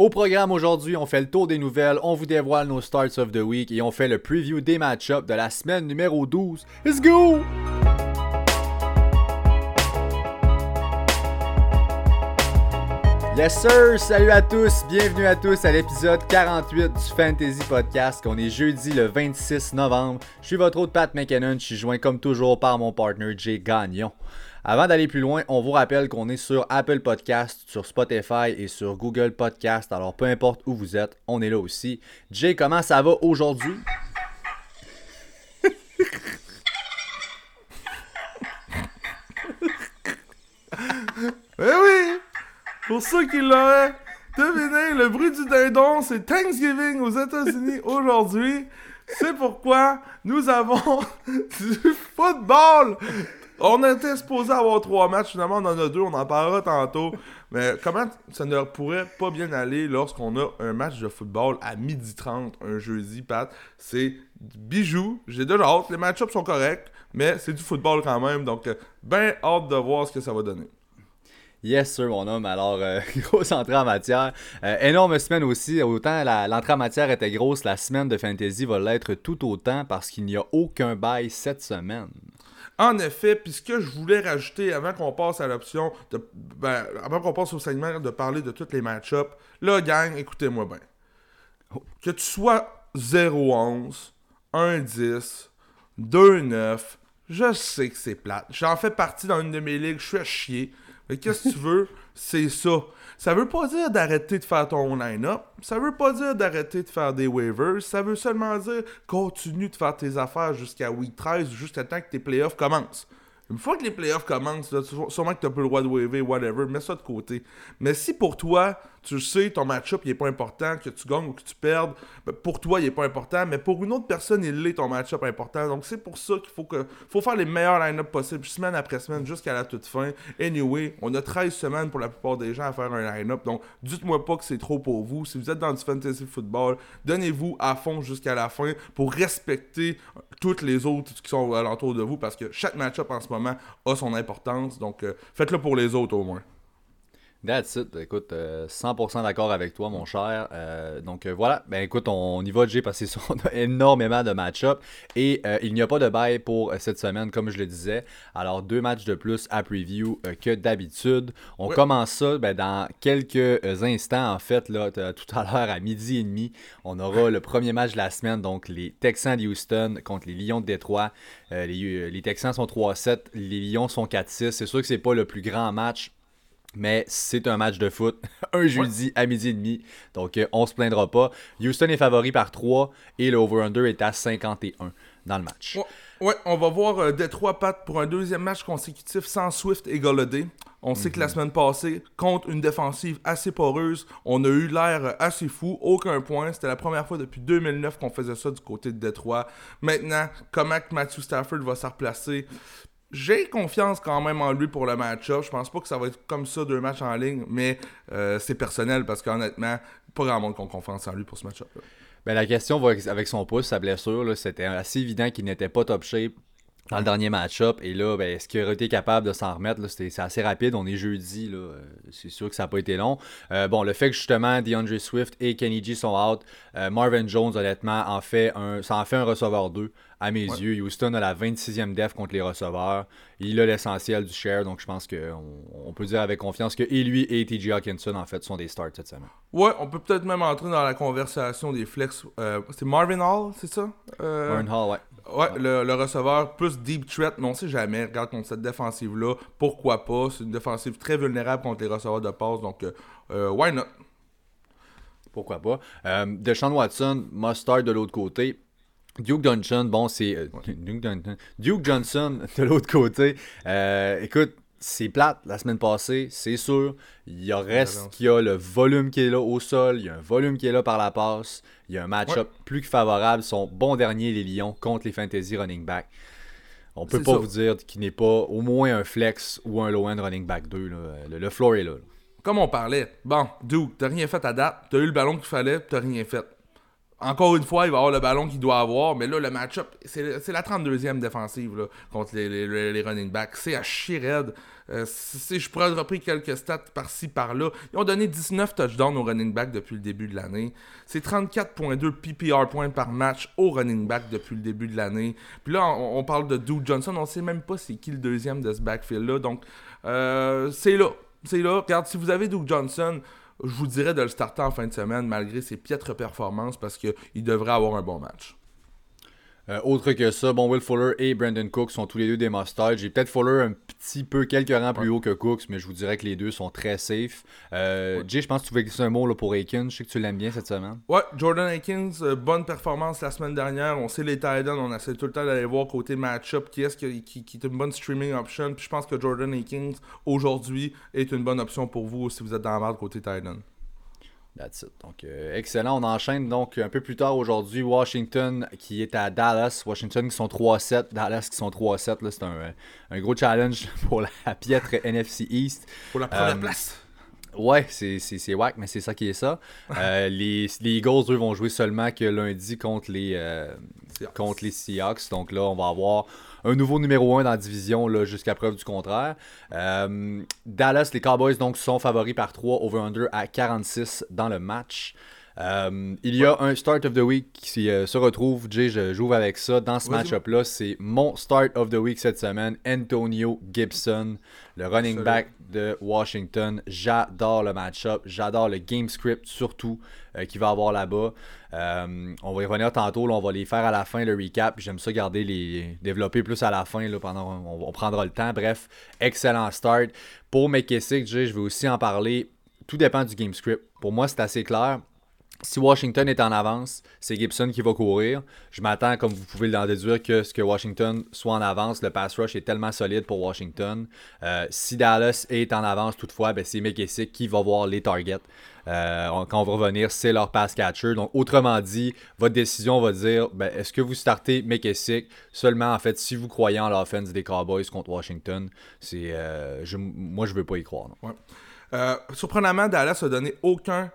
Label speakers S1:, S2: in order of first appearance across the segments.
S1: Au programme aujourd'hui, on fait le tour des nouvelles, on vous dévoile nos starts of the week et on fait le preview des match-ups de la semaine numéro 12. Let's go! Yes sir, salut à tous, bienvenue à tous à l'épisode 48 du Fantasy Podcast. On est jeudi le 26 novembre. Je suis votre hôte Pat McKinnon, je suis joint comme toujours par mon partner Jay Gagnon. Avant d'aller plus loin, on vous rappelle qu'on est sur Apple Podcast, sur Spotify et sur Google Podcast. Alors peu importe où vous êtes, on est là aussi. Jay, comment ça va aujourd'hui?
S2: Eh oui! Pour ceux qui l'auraient deviné, le bruit du dindon, c'est Thanksgiving aux États-Unis aujourd'hui. C'est pourquoi nous avons du football. On était supposé avoir trois matchs, finalement on en a deux, on en parlera tantôt. Mais comment ça ne pourrait pas bien aller lorsqu'on a un match de football à 12h30 un jeudi, Pat? C'est bijou, j'ai déjà hâte, les match-ups sont corrects, mais c'est du football quand même, donc ben hâte de voir ce que ça va donner.
S1: Yes, sir, mon homme. Alors, euh, grosse entrée en matière. Euh, énorme semaine aussi. Autant l'entrée en matière était grosse, la semaine de fantasy va l'être tout autant parce qu'il n'y a aucun bail cette semaine.
S2: En effet, puis ce que je voulais rajouter avant qu'on passe à l'option, de, ben, avant qu'on passe au segment de parler de tous les match-ups, là, gang, écoutez-moi bien. Que tu sois 0-11, 1-10, 2-9, je sais que c'est plate. J'en fais partie dans une de mes ligues, je suis à chier. Mais qu'est-ce que tu veux? C'est ça. Ça veut pas dire d'arrêter de faire ton line-up. Ça veut pas dire d'arrêter de faire des waivers. Ça veut seulement dire continue de faire tes affaires jusqu'à week 13 ou jusqu'à temps que tes playoffs commencent. Une fois que les playoffs commencent, sûrement que tu n'as plus le droit de waver, whatever, mets ça de côté. Mais si pour toi, tu sais, ton match-up, il n'est pas important, que tu gagnes ou que tu perdes, ben, pour toi, il n'est pas important, mais pour une autre personne, il est ton match-up important. Donc, c'est pour ça qu'il faut, que, faut faire les meilleurs line-up possibles, semaine après semaine, jusqu'à la toute fin. Anyway, on a 13 semaines pour la plupart des gens à faire un line-up. Donc, dites-moi pas que c'est trop pour vous. Si vous êtes dans du fantasy football, donnez-vous à fond jusqu'à la fin pour respecter toutes les autres qui sont alentour de vous parce que chaque match-up en ce moment a son importance. Donc, euh, faites-le pour les autres au moins.
S1: That's it. Écoute, 100% euh, d'accord avec toi, mon cher. Euh, donc euh, voilà. Ben écoute, on, y va, Jay, parce qu'on a énormément de match-up. Et il n'y a pas de bail pour cette semaine, comme je le disais. Alors, deux matchs de plus à preview que d'habitude. On commence ça ben, dans quelques instants, en fait, là, tout à l'heure à midi et demi. On aura le premier match de la semaine, donc les Texans de Houston contre les Lions de Détroit. les, les Texans sont 3-7, les Lions sont 4-6. C'est sûr que c'est pas le plus grand match mais c'est un match de foot, un jeudi à midi et demi. Donc, euh, on se plaindra pas. Houston est favori par 3 et le over-under est à 51 dans le match.
S2: Ouais, on va voir euh, Détroit Pat pour un deuxième match consécutif sans Swift et Golladay. On sait que la mhm. semaine passée, contre une défensive assez poreuse, on a eu l'air assez fou, aucun point. C'était la première fois depuis 2009 qu'on faisait ça du côté de Détroit. Maintenant, comment Matthew Stafford va se replacer? J'ai confiance quand même en lui pour le match-up. Je pense pas que ça va être comme ça deux matchs en ligne, mais euh, c'est personnel parce qu'honnêtement, pas grand monde qui a confiance en lui pour ce match-up.
S1: Ben, la question avec son pouce, sa blessure, c'était assez évident qu'il n'était pas top shape dans le dernier match-up. Et là, ben, est-ce qu'il aurait été capable de s'en remettre? C'est assez rapide. On est jeudi. Là. C'est sûr que ça n'a pas été long. Euh, bon, le fait que justement DeAndre Swift et Kenny G sont out, euh, Marvin Jones, honnêtement, en fait un, ça en fait un receveur 2 à mes yeux. Houston a la 26e def contre les receveurs. Il a l'essentiel du share, donc je pense qu'on on peut dire avec confiance que et lui et TJ Hawkinson, en fait, sont des starts cette semaine.
S2: Ouais, on peut peut-être même entrer dans la conversation des flex. Euh, c'est Marvin Hall, c'est ça?
S1: Euh, Marvin Hall, ouais.
S2: Ouais, Le, receveur plus deep threat, mais on sait jamais. Regarde contre cette défensive-là, pourquoi pas? C'est une défensive très vulnérable contre les receveurs de passe, donc euh, why not?
S1: Pourquoi pas? Deshaun Watson, must de l'autre côté Duke Johnson, bon, c'est. Euh, Duke, Johnson, de l'autre côté. Euh, écoute, c'est plate la semaine passée, c'est sûr. Il y a reste qu'il y a le volume qui est là au sol, il y a un volume qui est là par la passe. Il y a un match-up plus que favorable. Son bon dernier, les Lions, contre les Fantasy running back. On peut pas vous dire qu'il n'est pas au moins un flex ou un low-end running back 2. Le, le, floor est là,
S2: Comme on parlait, bon, Duke, t'as rien fait à date, t'as eu le ballon qu'il fallait, t'as rien fait encore une fois, il va avoir le ballon qu'il doit avoir, mais là, le match-up, c'est la 32e défensive contre les, running backs. C'est à chier raide. Euh, je pourrais repris quelques stats par-ci, par-là. Ils ont donné 19 touchdowns aux running backs depuis le début de l'année. C'est 34.2 PPR points par match au running back depuis le début de l'année. Puis là, on, parle de Duke Johnson. On sait même pas c'est qui le deuxième de ce backfield-là. Donc, euh, c'est là. C'est là. Regarde, si vous avez Duke Johnson, je vous dirais de le starter en fin de semaine malgré ses piètres performances parce qu'il devrait avoir un bon match.
S1: Euh, autre que ça, bon, Will Fuller et Brandon Cooks sont tous les deux des must J'ai peut-être Fuller un petit peu quelques rangs plus haut que Cooks, mais je vous dirais que les deux sont très safe. Euh, Jay, je pense que tu veux glisser un mot là, pour Aikens. Je sais que tu l'aimes bien cette semaine.
S2: Ouais, Jordan Aikens, euh, bonne performance la semaine dernière. On sait les Titans, on essaie tout le temps d'aller voir côté match-up qui est-ce qui, qui, est une bonne streaming option. Puis je pense que Jordan Aikens, aujourd'hui, est une bonne option pour vous si vous êtes dans la merde côté Titan.
S1: That's it. Donc, euh, excellent. On enchaîne donc un peu plus tard aujourd'hui. Washington qui est à Dallas. Washington qui sont 3-7. Dallas qui sont 3-7. C'est un, un, gros challenge pour la piètre NFC East.
S2: Pour la première euh, place.
S1: Ouais, c'est whack, mais c'est ça qui est ça. Euh, les, les, Eagles, eux, vont jouer seulement que lundi contre les, contre les Seahawks. Donc là, on va avoir un nouveau numéro 1 dans la division jusqu'à preuve du contraire. Euh, Dallas, les Cowboys donc sont favoris par 3 over-under à 46 dans le match. Euh, il y a un Start of the Week qui euh, se retrouve, Jay, je joue avec ça. Dans ce match-up-là, c'est mon Start of the Week cette semaine, Antonio Gibson, le running back de Washington. J'adore le match-up, j'adore le game script surtout euh, qu'il va avoir là-bas. on va y revenir tantôt, on va les faire à la fin, le recap. J'aime ça garder les développer plus à la fin, là, pendant on, prendra le temps. Bref, excellent start. Pour McKissick, Jay, je vais aussi en parler. Tout dépend du game script. Pour moi, c'est assez clair si Washington est en avance, c'est Gibson qui va courir. Je m'attends, comme vous pouvez l'en déduire, que ce que Washington soit en avance. Le pass rush est tellement solide pour Washington. Euh, si Dallas est en avance, toutefois, ben, c'est McKissick qui va voir les targets. Euh, quand on va revenir, c'est leur pass catcher. Donc, autrement dit, votre décision va dire ben, est-ce que vous startez McKissick seulement, en fait, si vous croyez en l'offense des Cowboys contre Washington? C'est, euh, Moi, je veux pas y croire.
S2: surprenamment, Dallas a donné aucun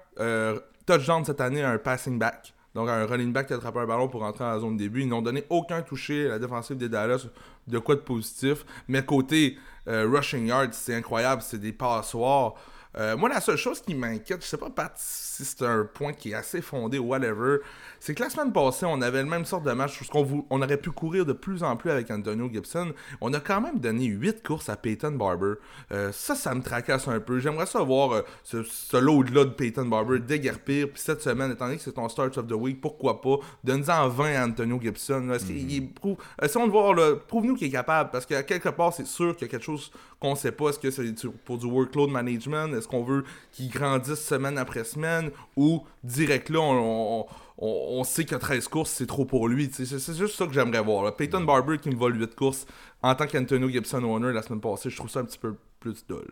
S2: touchdown cette année un passing back. Donc, un running back qui attrape un ballon pour rentrer dans la zone de début. Ils n'ont donné aucun touché à la défensive des Dallas. De quoi de positif. Mais côté euh, rushing yards, c'est incroyable. C'est des passoires. Euh, moi, la seule chose qui m'inquiète, je sais pas, Pat, si c'est un point qui est assez fondé ou whatever, c'est que la semaine passée, on avait le même sorte de match où on, on aurait pu courir de plus en plus avec Antonio Gibson. On a quand même donné 8 courses à Peyton Barber. Euh, ça, ça me tracasse un peu. J'aimerais savoir euh, ce, ce load-là de Peyton Barber déguerpir. Puis cette semaine, étant donné que c'est ton start of the week, pourquoi pas? Donne-en 20 à Antonio Gibson. Est-ce mm prouve, essayons de voir, prouve-nous qu'il est capable. Parce qu'à quelque part, c'est sûr qu'il y a quelque chose qu'on sait pas. Est-ce que c'est pour du workload management? Est-ce qu'on veut qu'il grandisse semaine après semaine? Ou direct là, on on, sait que 13 courses, c'est trop pour lui. C'est juste ça que j'aimerais voir. Peyton mm. Barber qui me vole 8 courses en tant qu'Antonio Gibson Owner la semaine passée, je trouve ça un petit peu plus dull.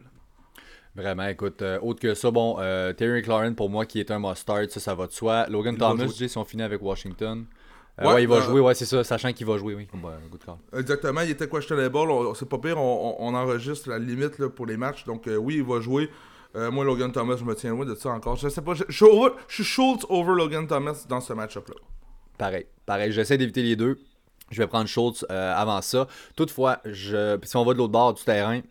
S1: Vraiment, écoute, euh, autre que ça, bon, euh, Terry McLaurin pour moi qui est un must-start, ça, ça va de soi. Logan Thomas, si on finit avec Washington. Euh, ouais, il va jouer, ouais, c'est ça, sachant qu'il va jouer, oui.
S2: Exactement, il était questionable, c'est pas pire, on, on, enregistre la limite là, pour les matchs, donc oui, il va jouer. Euh, moi, Logan Thomas, je me tiens loin de ça encore. Je sais pas, je, suis Schultz over Logan Thomas dans ce match-up-là.
S1: Pareil, pareil. J'essaie d'éviter les deux. Je vais prendre Schultz euh, avant ça. Toutefois, je, si on va de l'autre bord du terrain,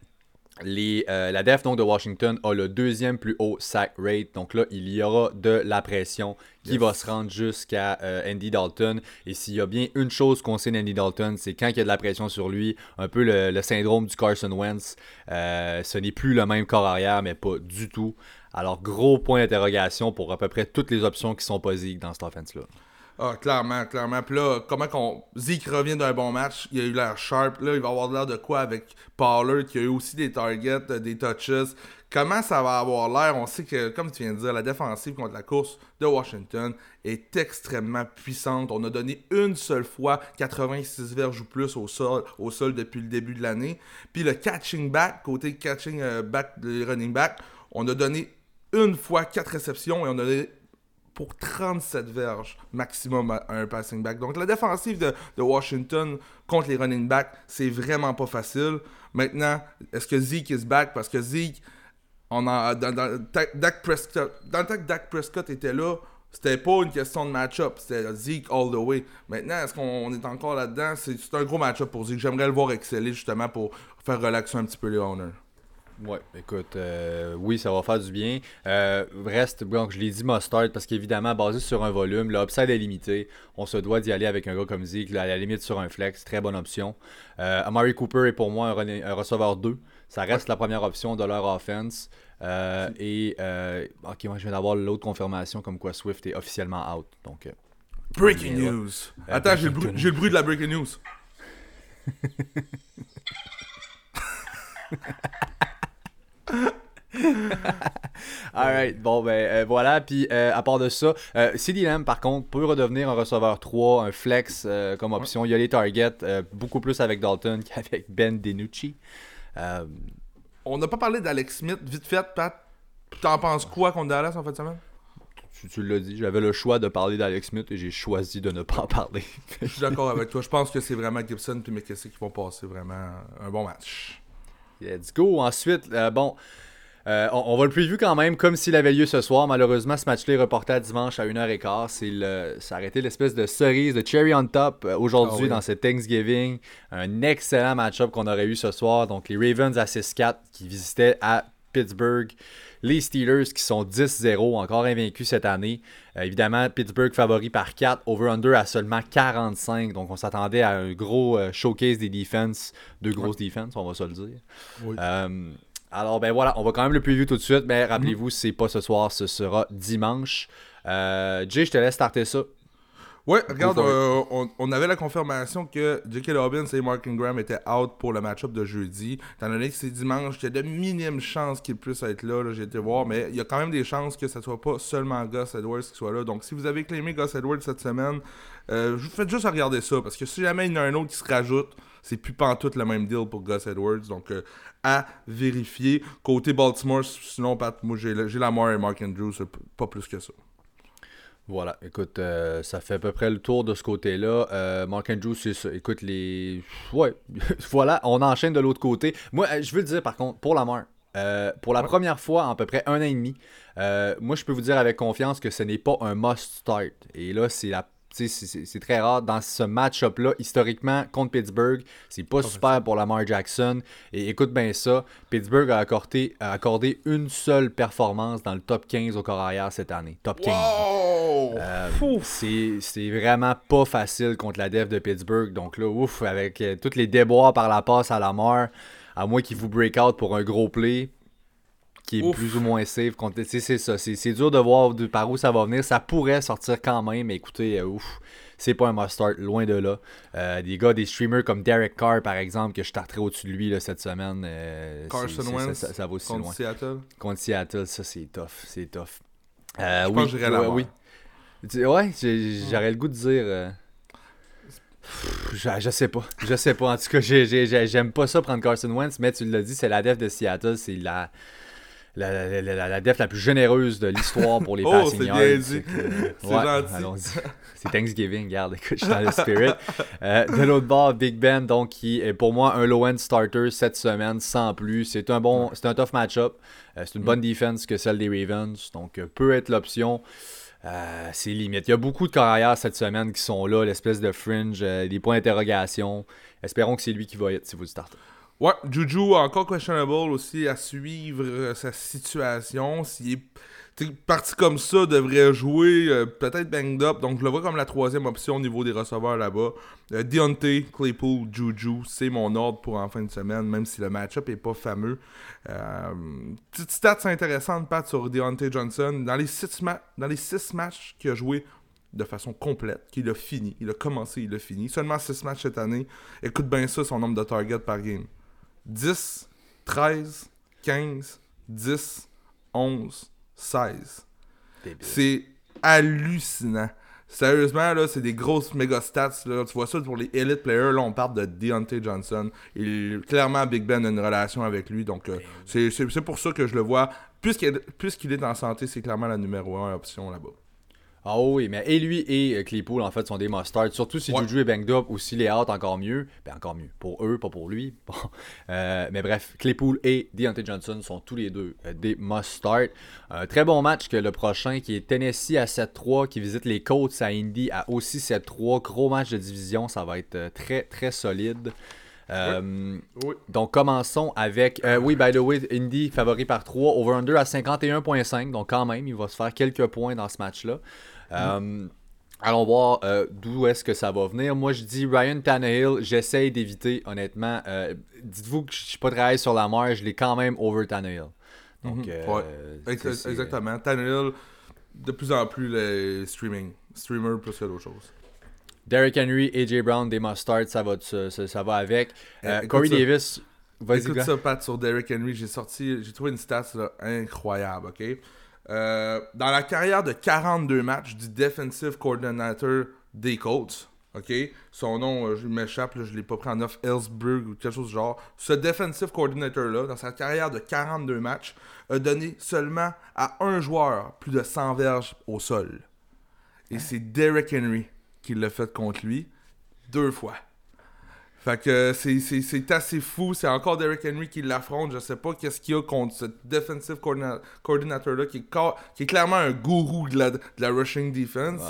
S1: les, euh, la def donc, de Washington a le deuxième plus haut sack rate. Donc là, il y aura de la pression qui va se rendre jusqu'à euh, Andy Dalton. Et s'il y a bien une chose qu'on sait d'Andy Dalton, c'est quand il y a de la pression sur lui, un peu le, syndrome du Carson Wentz. Euh, ce n'est plus le même corps arrière, mais pas du tout. Alors, gros point d'interrogation pour à peu près toutes les options qui sont possibles dans cette offense-là.
S2: Ah, clairement, clairement. Puis là, comment qu'on. Zeke revient d'un bon match, il a eu l'air sharp. Là, il va avoir l'air de quoi avec Pollard, qui a eu aussi des targets, euh, des touches. Comment ça va avoir l'air? On sait que, comme tu viens de dire, la défensive contre la course de Washington est extrêmement puissante. On a donné une seule fois 86 verges ou plus au sol, depuis le début de l'année. Puis le catching back, côté catching euh, back, le running back, on a donné une fois 4 réceptions et on a pour 37 verges maximum à un passing back. Donc la défensive de, Washington contre les running backs, c'est vraiment pas facile. Maintenant, est-ce que Zeke is back? Parce que Zeke, on a, dans, Dak Prescott, dans le temps que Dak Prescott était là, C'était pas une question de match-up, c'était Zeke all the way. Maintenant, est-ce qu'on est encore là-dedans? C'est c'est un gros match-up pour Zeke. J'aimerais le voir exceller justement pour faire relaxer un petit peu les owners.
S1: Ouais, écoute, euh, oui, ça va faire du bien. Euh, reste, bon, je l'ai dit mustard parce qu'évidemment, basé sur un volume, l'upside est limité. On se doit d'y aller avec un gars comme Zeke, à la limite sur un flex, très bonne option. Euh, Amari Cooper est pour moi un, receveur 2. Ça reste la première option de leur offense. Euh, et, ok, moi je viens d'avoir l'autre confirmation comme quoi Swift est officiellement out. Donc,
S2: Breaking news. Attends, j'ai le, le bruit de la breaking news.
S1: Alright, bon ben euh, voilà, puis euh, à part de ça, euh, CD Lamb par contre peut redevenir un receveur 3, un flex comme option. Il y a les targets, beaucoup plus avec Dalton qu'avec Ben DiNucci. Euh,
S2: On n'a pas parlé d'Alex Smith. Vite fait, Pat. T'en penses quoi contre Dallas en fin de semaine?
S1: tu, tu l'as dit, j'avais le choix de parler d'Alex Smith et j'ai choisi de ne pas en parler.
S2: Je suis d'accord avec toi. Je pense que c'est vraiment Gibson et McKessie qui vont passer vraiment un bon match.
S1: Let's go. Ensuite, euh, bon, euh, on, on va le preview quand même comme s'il avait lieu ce soir. Malheureusement, ce match-là est reporté à dimanche à 1h15. C'est le, ça a arrêté l'espèce de cerise, de cherry on top euh, aujourd'hui
S2: Ah oui.
S1: dans ce Thanksgiving. Un excellent match-up qu'on aurait eu ce soir. Donc, les Ravens à 6-4 qui visitaient à Pittsburgh. Les Steelers qui sont 10-0, encore invaincus cette année. Euh, évidemment, Pittsburgh favori par 4, over-under à seulement 45. Donc, on s'attendait à un gros euh, showcase des defenses, deux grosses defenses, on va se le dire.
S2: Oui.
S1: Euh, alors, ben voilà, on va quand même le preview tout de suite, mais rappelez-vous, c'est pas ce soir, ce sera dimanche. Euh, Jay, je te laisse starter ça.
S2: Ouais, regarde, euh, on, on avait la confirmation que J.K. Dobbins et Mark Ingram étaient out pour le match-up de jeudi. Étant donné que c'est dimanche, il y a de minimes chances qu'ils puissent être là. là, J'ai été voir, mais il y a quand même des chances que ce soit pas seulement Gus Edwards qui soit là. Donc, si vous avez claimé Gus Edwards cette semaine, euh, je vous faites juste regarder ça. Parce que si jamais il y en a un autre qui se rajoute, c'est plus pantoute le même deal pour Gus Edwards. Donc, euh, à vérifier. Côté Baltimore, sinon, Pat, moi, j'ai j'ai Lamar et Mark Andrews, c'est p- pas plus que ça.
S1: Voilà, écoute, euh, ça fait à peu près le tour de ce côté-là. Euh, Mark Andrews, c'est ça. Écoute, les. Ouais, voilà, on enchaîne de l'autre côté. Moi, euh, je veux le dire par contre, pour Lamar, euh, pour la
S2: Ouais.
S1: première fois en à peu près un an et demi, euh, moi, je peux vous dire avec confiance que ce n'est pas un must start. Et là, c'est la. C'est très rare dans ce match-up-là, historiquement, contre Pittsburgh. C'est pas super pour Lamar Jackson. Et écoute bien ça, Pittsburgh a accordé, a accordé une seule performance dans le top 15 au corps arrière cette année. Top 15.
S2: Wow!
S1: Euh, c'est vraiment pas facile contre la def de Pittsburgh. Donc là, ouf, avec euh, tous les déboires par la passe à la mort, à moins qu'il vous break out pour un gros play qui est
S2: Ouf.
S1: plus ou moins safe. C'est ça. C'est dur de voir de- par où ça va venir. Ça pourrait sortir quand même, mais écoutez, euh, ouf, c'est pas un must-start, loin de là. Euh, des gars, des streamers comme Derek Carr, par exemple, que je starterai au-dessus de lui là, cette semaine. euh,
S2: Carson Wentz
S1: ça, ça- ça va aussi
S2: contre
S1: loin.
S2: Seattle.
S1: Contre Seattle, ça c'est tough, c'est tough. Euh,
S2: Je
S1: oui,
S2: pense que j'irais
S1: oui. Ouais, j'aurais le goût de dire. Je, je sais pas. Je sais pas. En tout cas, j'ai- j'ai- j'ai- j'aime pas ça prendre Carson Wentz, mais tu l'as dit, c'est la def de Seattle. C'est la, la, la, la- la def la plus généreuse de l'histoire pour les
S2: Oh,
S1: passing
S2: c'est bien dit.
S1: C'est
S2: C'est
S1: ouais,
S2: gentil.
S1: allons-y. C'est Thanksgiving, regarde, écoute, je suis dans le spirit. Euh, de l'autre bord, Big Ben, donc, qui est pour moi un low-end starter cette semaine, sans plus. C'est un bon, c'est un tough match-up. Euh, c'est une bonne défense que celle des Ravens, donc euh, peut être l'option. Euh, c'est limite. Il y a beaucoup de carrières cette semaine qui sont là, l'espèce de fringe, euh, des points d'interrogation. Espérons que c'est lui qui va être si vous startez.
S2: Ouais, Juju, encore questionable aussi à suivre euh, sa situation. S'il est parti comme ça, devrait jouer euh, peut-être banged up. Donc je le vois comme la troisième option au niveau des receveurs là-bas. Euh, Deontay, Claypool, Juju, c'est mon ordre pour en fin de semaine, même si le match-up est pas fameux. Petite stats intéressante, Pat, sur Deontay Johnson. Dans les six, dans les six matchs qu'il a joué de façon complète, qu'il a fini, il a commencé, il a fini. Seulement 6 matchs cette année. Écoute bien ça, son nombre de targets par game. 10, 13, 15, 10, 11, 16. C'est hallucinant. Sérieusement, là, c'est des grosses méga stats. Là. Tu vois ça pour les elite players. Là, on parle de Deontay Johnson. Il, clairement, Big Ben a une relation avec lui. Donc, euh, c'est c'est- pour ça que je le vois. Puisqu'il puisqu'il est en santé, c'est clairement la numéro 1 option là-bas.
S1: Ah oui, mais et lui et euh, Claypool, en fait, sont des mustards. Surtout si Juju est banged up ou s'il est out, encore mieux. Ben, encore mieux. Pour eux, pas pour lui. Euh, mais bref, Claypool et Deontay Johnson sont tous les deux euh, des mustards. Un très bon match que le prochain, qui est Tennessee à 7-3, qui visite les Colts à Indy à aussi 7-3. Gros match de division, ça va être très, très solide. Donc, commençons avec. oui, by the way, Indy favori par 3, over-under à 51,5. Donc, quand même, il va se faire quelques points dans ce match-là. Euh, allons voir euh, d'où est-ce que ça va venir. Moi, je dis Ryan Tannehill. J'essaye d'éviter, honnêtement. Euh, dites-vous que je suis pas très sur la marge. Je l'ai quand même over Tannehill.
S2: Donc, exactement. Tannehill, de plus en plus les streaming. Streamer plus que d'autres choses.
S1: Derrick Henry, AJ Brown, des Mustard, ça va, ça, va avec. Corey Davis,
S2: vas-y. Écoute ça, Pat, sur Derrick Henry. J'ai sorti, j'ai trouvé une stat incroyable, ok? Euh, dans la carrière de 42 matchs du defensive coordinator des Colts, ok, son nom, euh, je m'échappe, je l'ai pas pris en off, Ellsberg ou quelque chose du genre. Ce defensive coordinator-là, dans sa carrière de 42 matchs, a donné seulement à un joueur plus de 100 verges au sol. Et c'est Derrick Henry qui l'a fait contre lui deux fois. Fait que c'est assez fou. C'est encore Derrick Henry qui l'affronte. Je sais pas qu'est-ce qu'il y a contre ce defensive coordinator-là qui, qui, est clairement un gourou de la, de la rushing defense.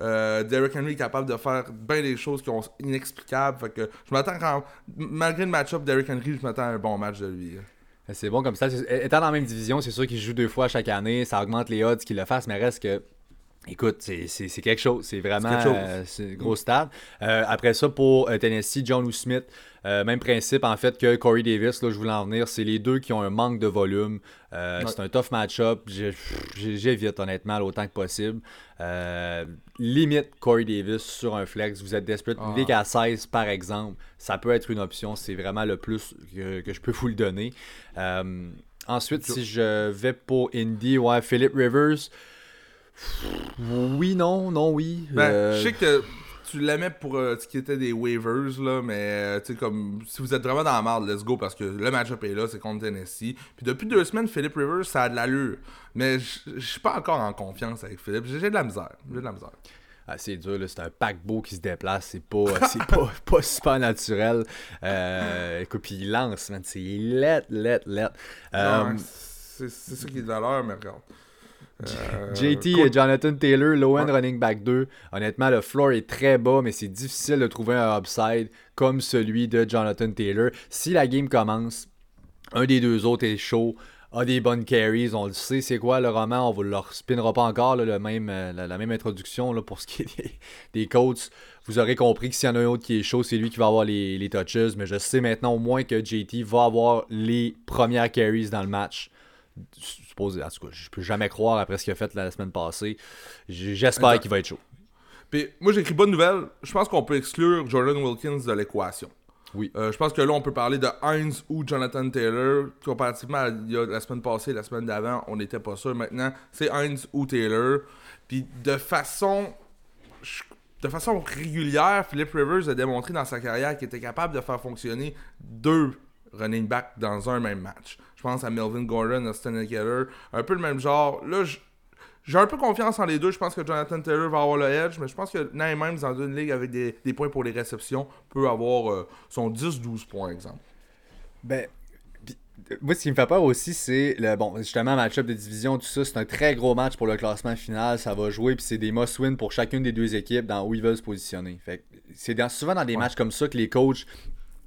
S2: Euh, Derrick Henry est capable de faire bien des choses qui sont inexplicables. Fait que je m'attends quand. Malgré le match-up, Derrick Henry, je m'attends à un bon match de lui.
S1: C'est bon comme ça. Étant dans la même division, c'est sûr qu'il joue deux fois chaque année. Ça augmente les odds qu'il le fasse, mais reste que Écoute, c'est quelque chose. C'est vraiment euh, gros stade. Euh, après ça, pour euh, Tennessee, John ou Smith, même principe en fait que Corey Davis, là, je voulais en venir. C'est les deux qui ont un manque de volume. C'est un tough match-up. J'évite honnêtement autant que possible. limite Corey Davis sur un flex. Vous êtes desperate. Ah. Ligue à 16, par exemple, ça peut être une option. C'est vraiment le plus que, que, je peux vous le donner. ensuite, si je vais pour Indy, ouais, Philip Rivers. Oui, non, non, oui.
S2: Ben, euh, Je sais que tu l'aimais pour euh, ce qui était des waivers, là, mais euh, tu sais, comme si vous êtes vraiment dans la merde, let's go, parce que le match-up est là, c'est contre Tennessee. Puis depuis deux semaines, Philippe Rivers, ça a de l'allure. Mais je suis pas encore en confiance avec Philippe. J'ai de la misère. J'ai de la misère.
S1: Ah, c'est dur, c'est un paquebot qui se déplace, c'est pas, pas, pas, super naturel. écoute, puis il lance, c'est let, let, let.
S2: c'est ça qui est de valeur, mais regarde.
S1: Euh, JT et Jonathan Taylor, low end running back 2. Honnêtement, le floor est très bas, mais c'est difficile de trouver un upside comme celui de Jonathan Taylor. Si la game commence, un des deux autres est chaud, a des bonnes carries, on le sait, c'est quoi le roman, on vous le spinnera pas encore, le même, euh, la, même introduction là, pour ce qui est des, coachs. Vous aurez compris que s'il y en a un autre qui est chaud, c'est lui qui va avoir les, les touches, mais je sais maintenant au moins que JT va avoir les premières carries dans le match suppose, en tout cas, je peux jamais croire après ce qu'il a fait la semaine passée. J'espère qu'il va être chaud.
S2: Puis moi, j'ai écrit bonne nouvelle. Je pense qu'on peut exclure Jordan Wilkins de l'équation.
S1: Oui.
S2: Euh, je pense que là, on peut parler de Heinz ou Jonathan Taylor. Comparativement à la semaine passée, la semaine d'avant, on n'était pas sûr. Maintenant, c'est Heinz ou Taylor. Puis de façon. De façon régulière, Philip Rivers a démontré dans sa carrière qu'il était capable de faire fonctionner deux running backs dans un même match. Je pense à Melvin Gordon, Austin Keller, un peu le même genre. Là, j'ai un peu confiance en les deux. Je pense que Jonathan Taylor va avoir le edge, mais je pense que Naim même dans une ligue avec des, points pour les réceptions peut avoir euh, son 10-12 points, exemple.
S1: Ben, moi, ce qui me fait peur aussi, c'est le bon, justement, match-up de division, tout ça. C'est un très gros match pour le classement final. Ça va jouer, puis c'est des must-win pour chacune des deux équipes dans où ils veulent se positionner. Fait c'est souvent dans des matchs comme ça que les coachs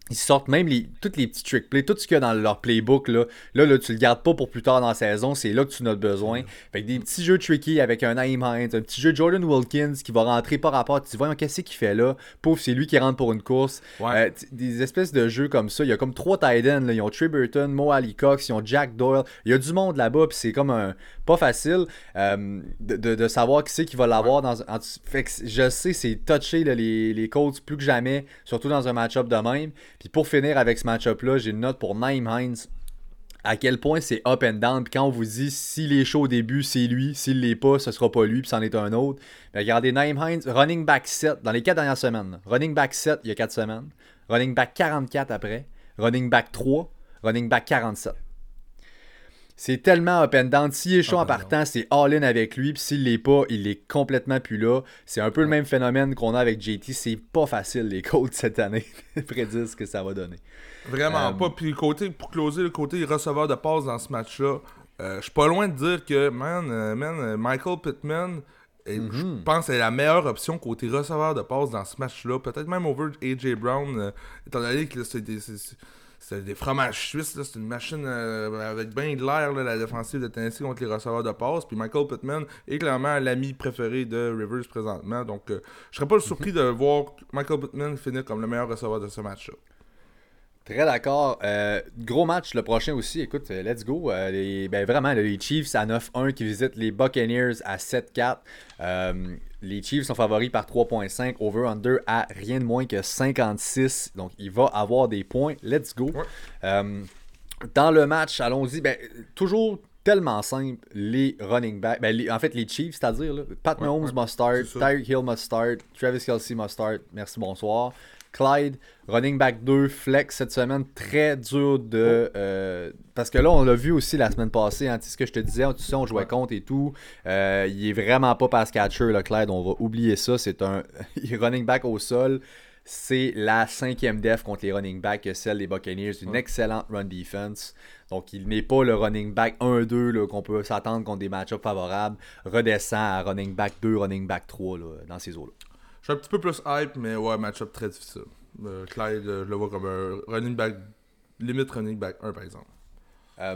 S1: ils sortent même les, toutes les petits trick plays, tout ce qu'il y a dans leur playbook. Là, là, là, tu le gardes pas pour plus tard dans la saison, c'est là que tu en as besoin. Fait que des petits jeux tricky avec un Naim Hines, un petit jeu Jordan Wilkins qui va rentrer par rapport. Tu vois, qu'est-ce qu'il fait là? Pouf, c'est lui qui rentre pour une course. Euh, des espèces de jeux comme ça. Il y a comme trois tight ends. Ils ont Trey Burton, Mo Ali Cox, ils ont Jack Doyle. Il y a du monde là-bas, puis c'est comme un. Pas facile euh, de, savoir qui c'est qui va l'avoir. dans je sais, c'est touché les, les plus que jamais, surtout dans un match-up de même. Puis pour finir avec ce match-up-là, j'ai une note pour Naim Hines. À quel point c'est up and down. Puis quand on vous dit s'il est chaud au début, c'est lui. S'il l'est pas, ce sera pas lui. Puis c'en est un autre. Mais regardez Naim Hines, running back 7 dans les 4 dernières semaines. Running back 7 il y a 4 semaines. Running back 44 après. Running back 3. Running back 47. C'est tellement up and down. S'il est chaud
S2: Up
S1: en
S2: and
S1: partant, c'est all-in avec lui. Puis s'il l'est pas, il est complètement plus là. C'est un peu le même phénomène qu'on a avec JT. C'est pas facile, les Colts, cette année, prédire ce que ça va donner.
S2: Vraiment
S1: Euh,
S2: pas. Puis côté, pour closer le côté receveur de passe dans ce match-là, euh, je suis pas loin de dire que, man, euh, man Michael Pittman, je
S1: Mhm.
S2: pense, est la meilleure option côté receveur de passe dans ce match-là. Peut-être même over AJ Brown, euh, étant donné que c'est c'est- des fromages suisses. là, C'est une machine euh, avec bien de l'air, la défensive de Tennessee contre les receveurs de passe. Puis Michael Pittman est clairement l'ami préféré de Rivers présentement. Donc, euh, je serais pas surpris de voir Michael Pittman finir comme le meilleur receveur de ce match-là.
S1: Très d'accord. Euh, gros match le prochain aussi. Écoute, euh, let's go. Euh, les, ben vraiment, les Chiefs à 9-1 qui visitent les Buccaneers à 7-4. Euh, les Chiefs sont favoris par 3.5. Over-under à rien de moins que 56. Donc, il va avoir des points. Let's go.
S2: Ouais.
S1: Euh, dans le match, allons-y. Ben, toujours tellement simple. Les running backs. Ben, les- en fait, les Chiefs, c'est-à-dire Pat
S2: Ouais,
S1: Mahomes
S2: ouais,
S1: must start. Tyreek Hill must start. Travis Kelsey must start. Merci, bonsoir. Clyde, running back 2, flex cette semaine, très dur de. euh, parce que là, on l'a vu aussi la semaine passée, hein, ce que je te disais, tu sais, on jouait contre et tout. Euh, il est vraiment pas pass catcher, là, Clyde, on va oublier ça. C'est un running back au sol. C'est la cinquième def contre les running backs que celle des Buccaneers. Une excellente run defense. Donc, il n'est pas le running back 1-2 là, qu'on peut s'attendre contre des match-ups favorables. Redescend à running back 2, running back 3 là, dans ces eaux-là.
S2: Je suis un petit peu plus hype, mais ouais, match-up très difficile. Euh, Clyde, euh, je le vois comme un running back, limite running back 1 par exemple.
S1: Euh,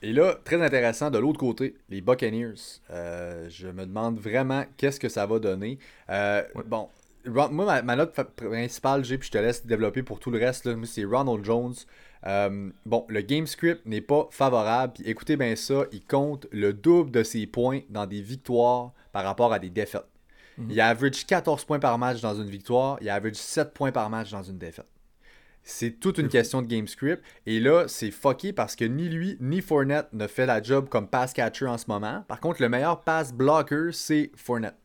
S1: et là, très intéressant, de l'autre côté, les Buccaneers. Euh, je me demande vraiment qu'est-ce que ça va donner. Euh,
S2: Ouais.
S1: Bon, moi, ma, ma note principale, j'ai, puis je te laisse développer pour tout le reste, là, c'est Ronald Jones. Euh, bon, le game script n'est pas favorable. Puis écoutez bien ça, il compte le double de ses points dans des victoires par rapport à des défaites. Il average 14 points par match dans une victoire, il average 7 points par match dans une défaite. C'est toute une question de game script. Et là, c'est fucké parce que ni lui ni Fournette ne fait la job comme pass catcher en ce moment. Par contre, le meilleur pass blocker, c'est Fournette.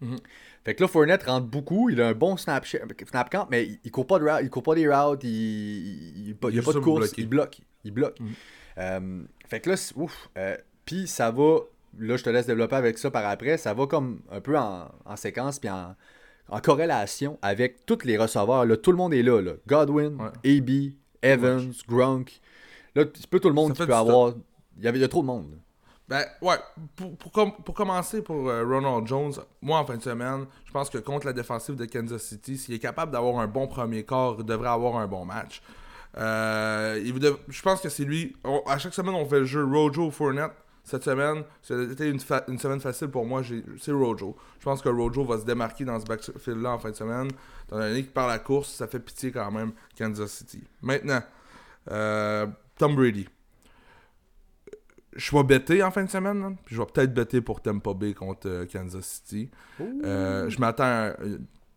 S2: Mhm.
S1: Fait que là, Fournette rentre beaucoup. Il a un bon snap, snap count, mais il, il court pas de route, il court pas des routes, il, il, a pas de course, il bloque. Il bloque.
S2: Mhm.
S1: Euh, fait que là, ouf. euh, Puis ça va, là, je te laisse développer avec ça par après. Ça va comme un peu en, en séquence, puis en, en corrélation avec tous les receveurs. Là, tout le monde est là. là. Godwin,
S2: Ouais.
S1: AB, Evans, Gronk. Là, c'est pas tout le monde qui peut avoir. Il y, avait, il y a trop de monde.
S2: Ben, ouais, pour, pour, com- pour commencer pour euh, Ronald Jones, moi en fin de semaine, je pense que contre la défensive de Kansas City, s'il est capable d'avoir un bon premier quart, il devrait avoir un bon match. Euh, il dev- je pense que c'est lui. on- à chaque semaine, on fait le jeu Rojo Fournette. Cette semaine, c'était une, une semaine facile pour moi, c'est Rojo. Je pense que Rojo va se démarquer dans ce backfield-là en fin de semaine. Étant donné que par la course, ça fait pitié quand même Kansas City. Maintenant, euh, Tom Brady je vais bêter en fin de semaine. là, puis je vais peut-être bêter pour Tampa Bay contre euh, Kansas City. Euh, je m'attends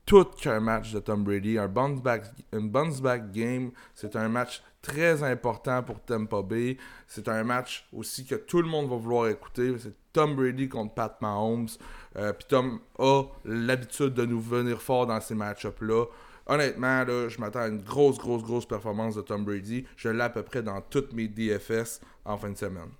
S2: tout qu'un match de Tom Brady. Un bounce back, une bounce back game. C'est un match très important pour Tampa Bay. C'est un match aussi que tout le monde va vouloir écouter. C'est Tom Brady contre Pat Mahomes. Euh, Puis Tom a l'habitude de nous venir fort dans ces match-ups-là. Honnêtement, je m'attends à une grosse, grosse, grosse performance de Tom Brady. Je l'ai à peu près dans toutes mes DFS en fin de semaine.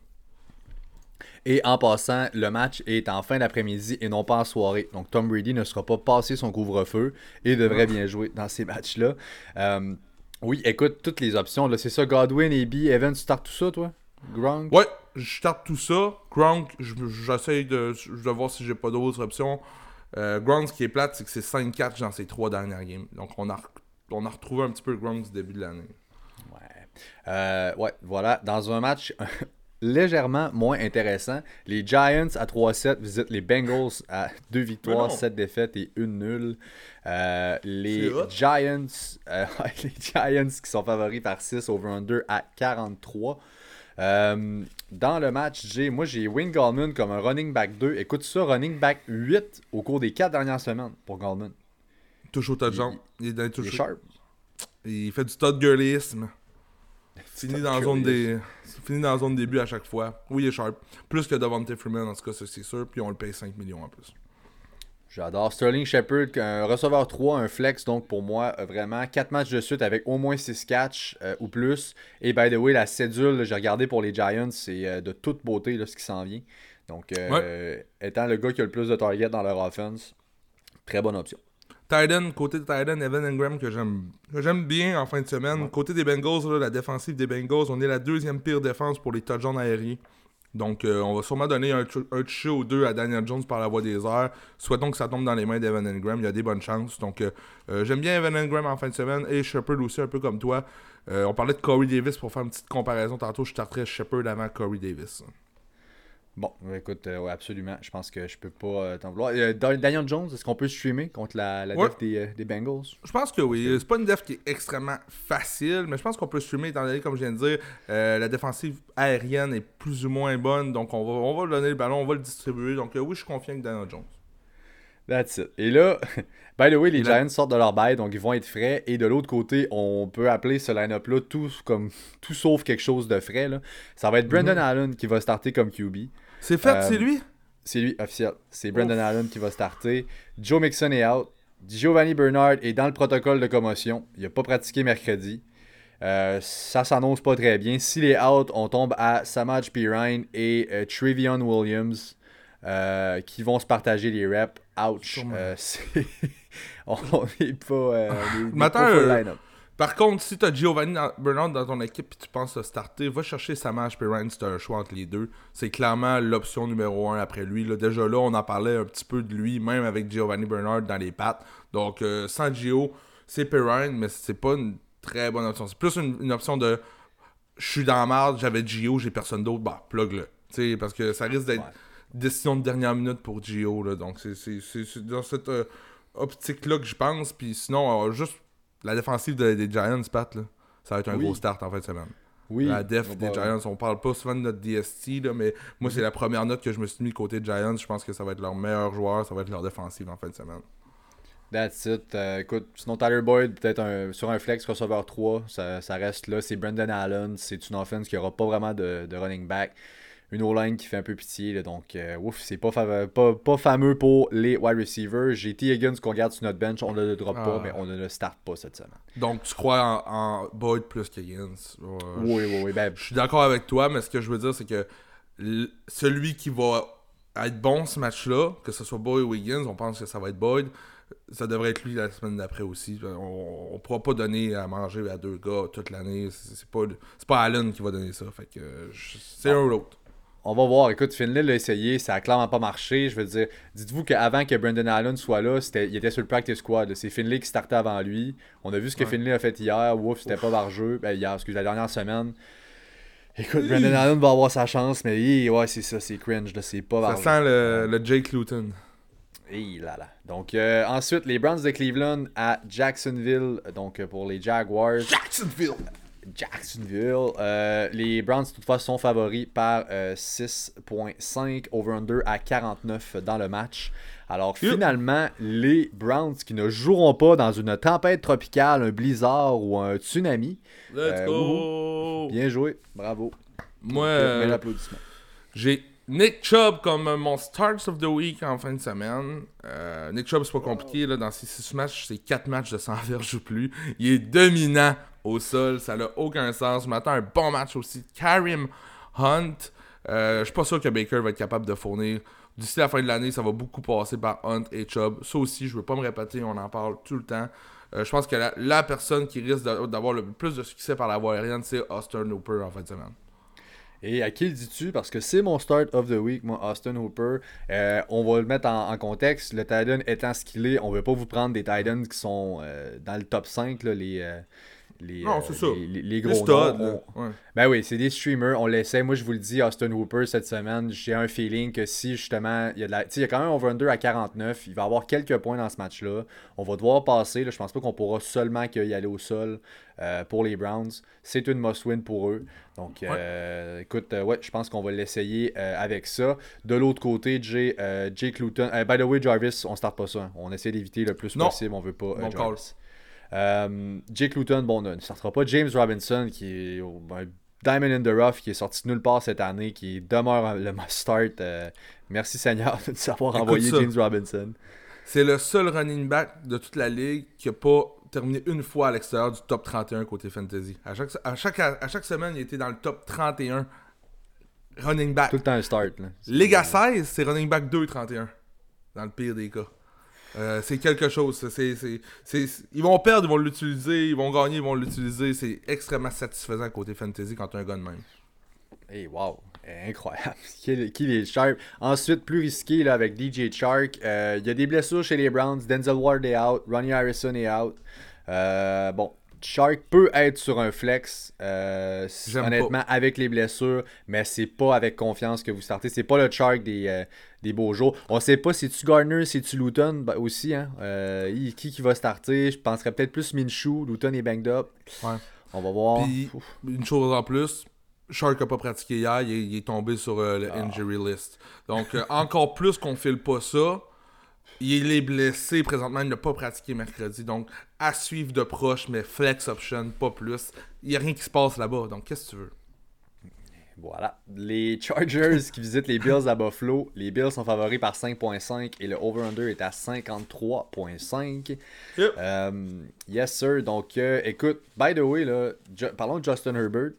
S1: Et en passant, le match est en fin d'après-midi et non pas en soirée. Donc Tom Brady ne sera pas passé son couvre-feu et devrait bien jouer dans ces matchs-là. Euh, oui, écoute, toutes les options. C'est ça, Godwin, AB, Evans, tu startes tout ça, toi? Gronk?
S2: Ouais, je starte tout ça. Gronk, je- j'essaye de, de voir si j'ai pas d'autres options. Euh, Gronk, ce qui est plate, c'est que c'est 5-4 dans ses trois dernières games. Donc on a, re- on a retrouvé un petit peu Gronk du début de l'année.
S1: Ouais. Euh, ouais, voilà. Dans un match légèrement moins intéressant, les Giants à 3-7 visitent les Bengals à 2
S2: Mais
S1: victoires,
S2: non.
S1: 7 défaites et 1 nulle. Euh, les. Giants, euh, les Giants qui sont favoris par 6 over-under à 43. Euh, dans le match, j'ai moi j'ai Wayne Gallman comme un running back 2. Écoute ça, running back 8 au cours des 4 dernières semaines pour Gallman.
S2: Touche au touchdown. Il, est dans les
S1: Il
S2: touches-
S1: est sharp.
S2: Il fait du Todd Gurleyisme. Fini dans, la zone des... fini dans la zone début à chaque fois. Oui, il est sharp. Plus que Devontae Freeman, en tout cas, ça c'est sûr. Puis on le paye 5 millions en plus.
S1: J'adore. Sterling Shepard, un receveur 3, un flex, donc pour moi, euh, vraiment, 4 matchs de suite avec au moins 6 catchs euh, ou plus. Et by the way, la cédule, j'ai regardé pour les Giants, c'est euh, de toute beauté là, ce qui s'en vient. Donc, étant le gars qui a le plus de targets dans leur offense, très bonne option.
S2: Titan, côté de Titan, Evan Engram que j'aime bien en fin de semaine. Côté des Bengals, la défensive des Bengals, on est la deuxième pire défense pour les touchdowns aériens. Donc, euh, on va sûrement donner un, un ou deux à Daniel Jones par la voie des airs. Souhaitons que ça tombe dans les mains d'Evan Engram. Il y a des bonnes chances. Donc, euh, euh, j'aime bien Evan Engram en fin de semaine et Shepard aussi, un peu comme toi. on parlait de Corey Davis pour faire une petite comparaison. Tantôt, je starterais Shepard avant Corey Davis.
S1: Bon, écoute, euh, absolument. Je pense que je peux pas euh, t'en vouloir. Euh, Daniel Jones, est-ce qu'on peut streamer contre la, la def des, Bengals?
S2: Je pense que oui. C'est pas une def qui est extrêmement facile, mais je pense qu'on peut streamer, étant donné, comme je viens de dire, la défensive aérienne est plus ou moins bonne. Donc, on va, on va donner le ballon, on va le distribuer. Donc, oui, je suis confiant avec Daniel Jones.
S1: That's it. Et là, by the way, les Giants sortent de leur bail, donc ils vont être frais. Et de l'autre côté, on peut appeler ce line-up-là tout, comme, tout sauf quelque chose de frais. Là. Ça va être Brandon mm-hmm. Allen qui va starter comme QB.
S2: C'est fait, c'est euh, lui?
S1: C'est lui, officiel. C'est Brandon Allen qui va starter. Joe Mixon est out. Giovanni Bernard est dans le protocole de commotion. Il n'a pas pratiqué mercredi. Euh, ça s'annonce pas très bien. S'il est out, on tombe à Samaj Pirine et euh, Trivion Williams qui vont se partager les reps. Ouch. on n'est pas,
S2: on par contre, si tu as Giovanni Bernard dans ton équipe et tu penses starter, va chercher Samaj Perrin si tu as un choix entre les deux. C'est clairement l'option numéro un après lui. déjà là, on en parlait un petit peu de lui, même avec Giovanni Bernard dans les pattes. Donc, euh, sans Gio, c'est Perrin, mais c'est pas une très bonne option. C'est plus une, option de je suis dans la merde, j'avais Gio, j'ai personne d'autre, bah, plug-le. Parce que ça risque d'être décision de dernière minute pour Gio. Là, donc, c'est dans cette euh, optique-là que je pense. Puis sinon, euh, juste la défensive des Giants, Pat, là, ça va être un gros start en fin de semaine. Oui. La def des Giants, on parle pas souvent de notre DST, là, mais moi, c'est la première note que je me suis mis côté Giants. Je pense que ça va être leur meilleur joueur, ça va être leur défensive en fin de semaine.
S1: That's it. Euh, écoute, sinon Tyler Boyd, peut-être sur un flex receveur 3, ça, ça reste là. C'est Brendan Allen, c'est une offense qui aura pas vraiment de, de running back une O-line qui fait un peu pitié. donc, euh, ouf, c'est pas, pas, fameux pour les wide receivers. J'ai T. Higgins qu'on garde sur notre bench. On ne le drop pas, ah. mais on ne le start pas cette semaine.
S2: Donc, tu crois en, Boyd plus qu'Higgins
S1: Oui, oui, oui. Ben,
S2: je suis d'accord avec toi, mais ce que je veux dire, c'est que celui qui va être bon ce match-là, que ce soit Boyd ou Higgins, on pense que ça va être Boyd. Ça devrait être lui la semaine d'après aussi. On ne pourra pas donner à manger à deux gars toute l'année. C'est pas, pas Allen qui va donner ça. Fait que c'est un ou l'autre.
S1: On va voir. Écoute, Finley l'a essayé, ça a clairement pas marché. Je veux dire, dites-vous qu'avant que Brandon Allen soit là, il était sur le practice squad. C'est Finley qui startait avant lui. On a vu ce que Finley a fait hier. Ouf, c'était pas barjeux. Ben, hier, excusez, la dernière semaine. Écoute, Brandon Allen va avoir sa chance, mais ouais, c'est ça, c'est cringe. C'est pas
S2: Ça sent le, Jake Luton.
S1: Et là là. Donc euh, ensuite, les Browns de Cleveland à Jacksonville. Donc euh, pour les Jaguars.
S2: Jacksonville!
S1: Jacksonville. Euh, les Browns, toutefois, sont favoris par 6.5 euh, over-under à 49 dans le match. Alors, finalement, les Browns qui ne joueront pas dans une tempête tropicale, un blizzard ou un tsunami.
S2: Let's euh, go!
S1: Bien joué, bravo.
S2: Moi, j'ai Nick Chubb comme mon Stars of the Week en fin de semaine. Nick Chubb, c'est pas compliqué. Là, dans ces 6 matchs, c'est 4 matchs de 100 verges ou plus. Il est dominant au sol. Ça n'a aucun sens. Je m'attends un bon match aussi. Karim Hunt. Euh, je suis pas sûr que Baker va être capable de fournir. D'ici la fin de l'année, ça va beaucoup passer par Hunt et Chubb. Ça aussi, je veux pas me répéter, on en parle tout le temps. Euh, je pense que la, personne qui risque d'avoir le plus de succès par la voie aérienne, c'est Austin Hooper en fin de semaine.
S1: Et à qui le dis-tu? Parce que c'est mon start of the week, moi, Austin Hooper. Euh, on va le mettre en, contexte. Le Titan étant ce qu'il est, on ne veut pas vous prendre des Titans qui sont dans le top 5, là, les, les,
S2: non, c'est euh, ça.
S1: les, gros noms, Ben oui, c'est des streamers, on l'essaie. Moi, je vous le dis, Austin Hooper, cette semaine, j'ai un feeling que si justement, il y a, de la... il y a quand même un over-under à 49, il va avoir quelques points dans ce match-là. On va devoir passer. Là, je pense pas qu'on pourra seulement y aller au sol euh, pour les Browns. C'est une must-win pour eux. Donc, euh, écoute, ouais, je pense qu'on va l'essayer avec ça. De l'autre côté, Jay, Jake Luton. by the way, Jarvis, on start pas ça. On essaie d'éviter le plus possible. On veut pas Jarvis. Euh, Jake Luton, bon, ne sortira pas. James Robinson, qui est ben, Diamond in the Rough, qui est sorti nulle part cette année, qui demeure le must start. Euh, merci Seigneur de nous avoir envoyé James Robinson.
S2: C'est le seul running back de toute la ligue qui a pas terminé une fois à l'extérieur du top 31 côté fantasy. À chaque, à chaque, à chaque semaine, il était dans le top 31 running back.
S1: Tout le temps un start. Là.
S2: Ligue à 16, c'est running back 2 31. Dans le pire des cas. Euh, c'est quelque chose. C'est, c'est, ils vont perdre, ils vont l'utiliser. Ils vont gagner, ils vont l'utiliser. C'est extrêmement satisfaisant côté fantasy quand tu as un gars même.
S1: Hey, wow. Incroyable. Qu'il qu'il est sharp. Ensuite, plus risqué là, avec DJ Shark. euh, Il y a des blessures chez les Browns. Denzel Ward est out. Ronnie Harrison est out. Euh, bon, Shark peut être sur un flex. euh, honnêtement, avec les blessures. Mais c'est pas avec confiance que vous startez. C'est pas le Shark des, euh, des beaux jours. On sait pas si tu Garner, si tu Luton ben, aussi. Hein? Euh, qui qui va starter? Je penserais peut-être plus Minshew. Luton est banged up.
S2: Ouais.
S1: On va voir.
S2: Puis, une chose en plus, Shark a pas pratiqué hier, il est, il est tombé sur le injury list. Donc, encore plus qu'on file pas ça, il est blessé présentement, il n'a pas pratiqué mercredi. Donc, à suivre de proche, mais flex option, pas plus. Il n'y a rien qui se passe là-bas, donc qu'est-ce que tu veux?
S1: Voilà. Les Chargers qui visitent les Bills à Buffalo. Les Bills sont favoris par 5.5 et le over-under est à 53.5.
S2: Yep.
S1: Euh, yes, sir. Donc, euh, écoute, by the way, là, parlons de Justin Herbert.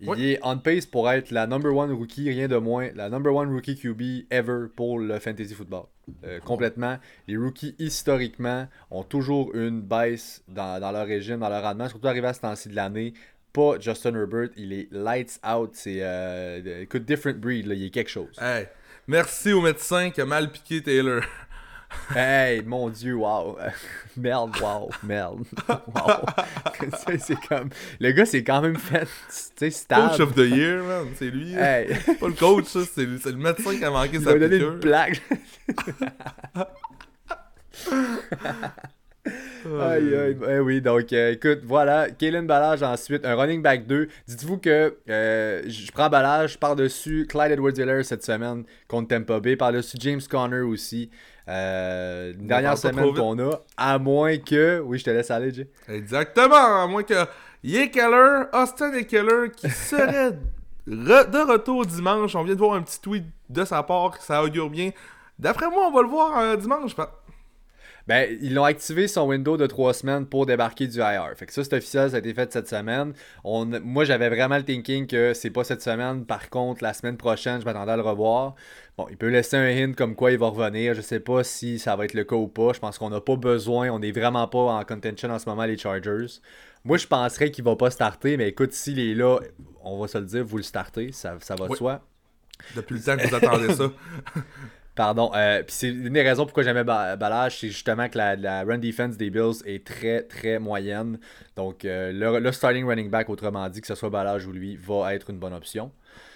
S1: Il
S2: Oui.
S1: est on pace pour être la number one rookie, rien de moins, la number one rookie QB ever pour le fantasy football. Euh, complètement. Les rookies, historiquement, ont toujours une baisse dans, dans leur régime, dans leur rendement, surtout arrivé à ce temps-ci de l'année. Pas Justin Herbert, il est lights out. C'est, euh, écoute, different breed, là, il est quelque chose.
S2: Hey, merci au médecin qui a mal piqué Taylor.
S1: Hey, mon dieu, wow. merde, wow, merde. wow. c'est, comme. Le gars, c'est quand même fait. Tu sais,
S2: Coach of the year, man, c'est lui.
S1: Hey,
S2: Pas le coach, ça, c'est le médecin qui a manqué
S1: il
S2: sa
S1: m'a donné
S2: piqûre.
S1: une plaque. Aïe, aïe. Eh oui, donc euh, écoute, voilà. Kalen Ballage ensuite, un running back 2. Dites-vous que euh, je prends Ballage par-dessus Clyde Edwards-Helaire cette semaine contre Tampa Bay, par-dessus James Conner aussi. Euh, une dernière semaine qu'on a, à moins que. Oui, je te laisse aller, Jay.
S2: Exactement, à moins que Yé Keller, Austin et Keller qui serait re- de retour dimanche. On vient de voir un petit tweet de sa part, ça augure bien. D'après moi, on va le voir euh, dimanche.
S1: Ben, ils l'ont activé son window de trois semaines pour débarquer du IR. Fait que ça, c'est officiel, ça a été fait cette semaine. On, moi, j'avais vraiment le thinking que c'est pas cette semaine. Par contre, la semaine prochaine, je m'attendais à le revoir. Bon, il peut laisser un hint comme quoi il va revenir. Je sais pas si ça va être le cas ou pas. Je pense qu'on n'a pas besoin. On n'est vraiment pas en contention en ce moment, les Chargers. Moi, je penserais qu'il va pas starter, mais écoute, s'il est là, on va se le dire, vous le startez, ça, ça va de
S2: Oui.
S1: soi.
S2: Depuis le temps que vous attendez ça.
S1: Pardon. Euh, puis c'est une des raisons pourquoi j'aimais Ba- Ballage, c'est justement que la, la run defense des Bills est très très moyenne. Donc euh, le, le starting running back, autrement dit, que ce soit Ballage ou lui, va être une bonne option.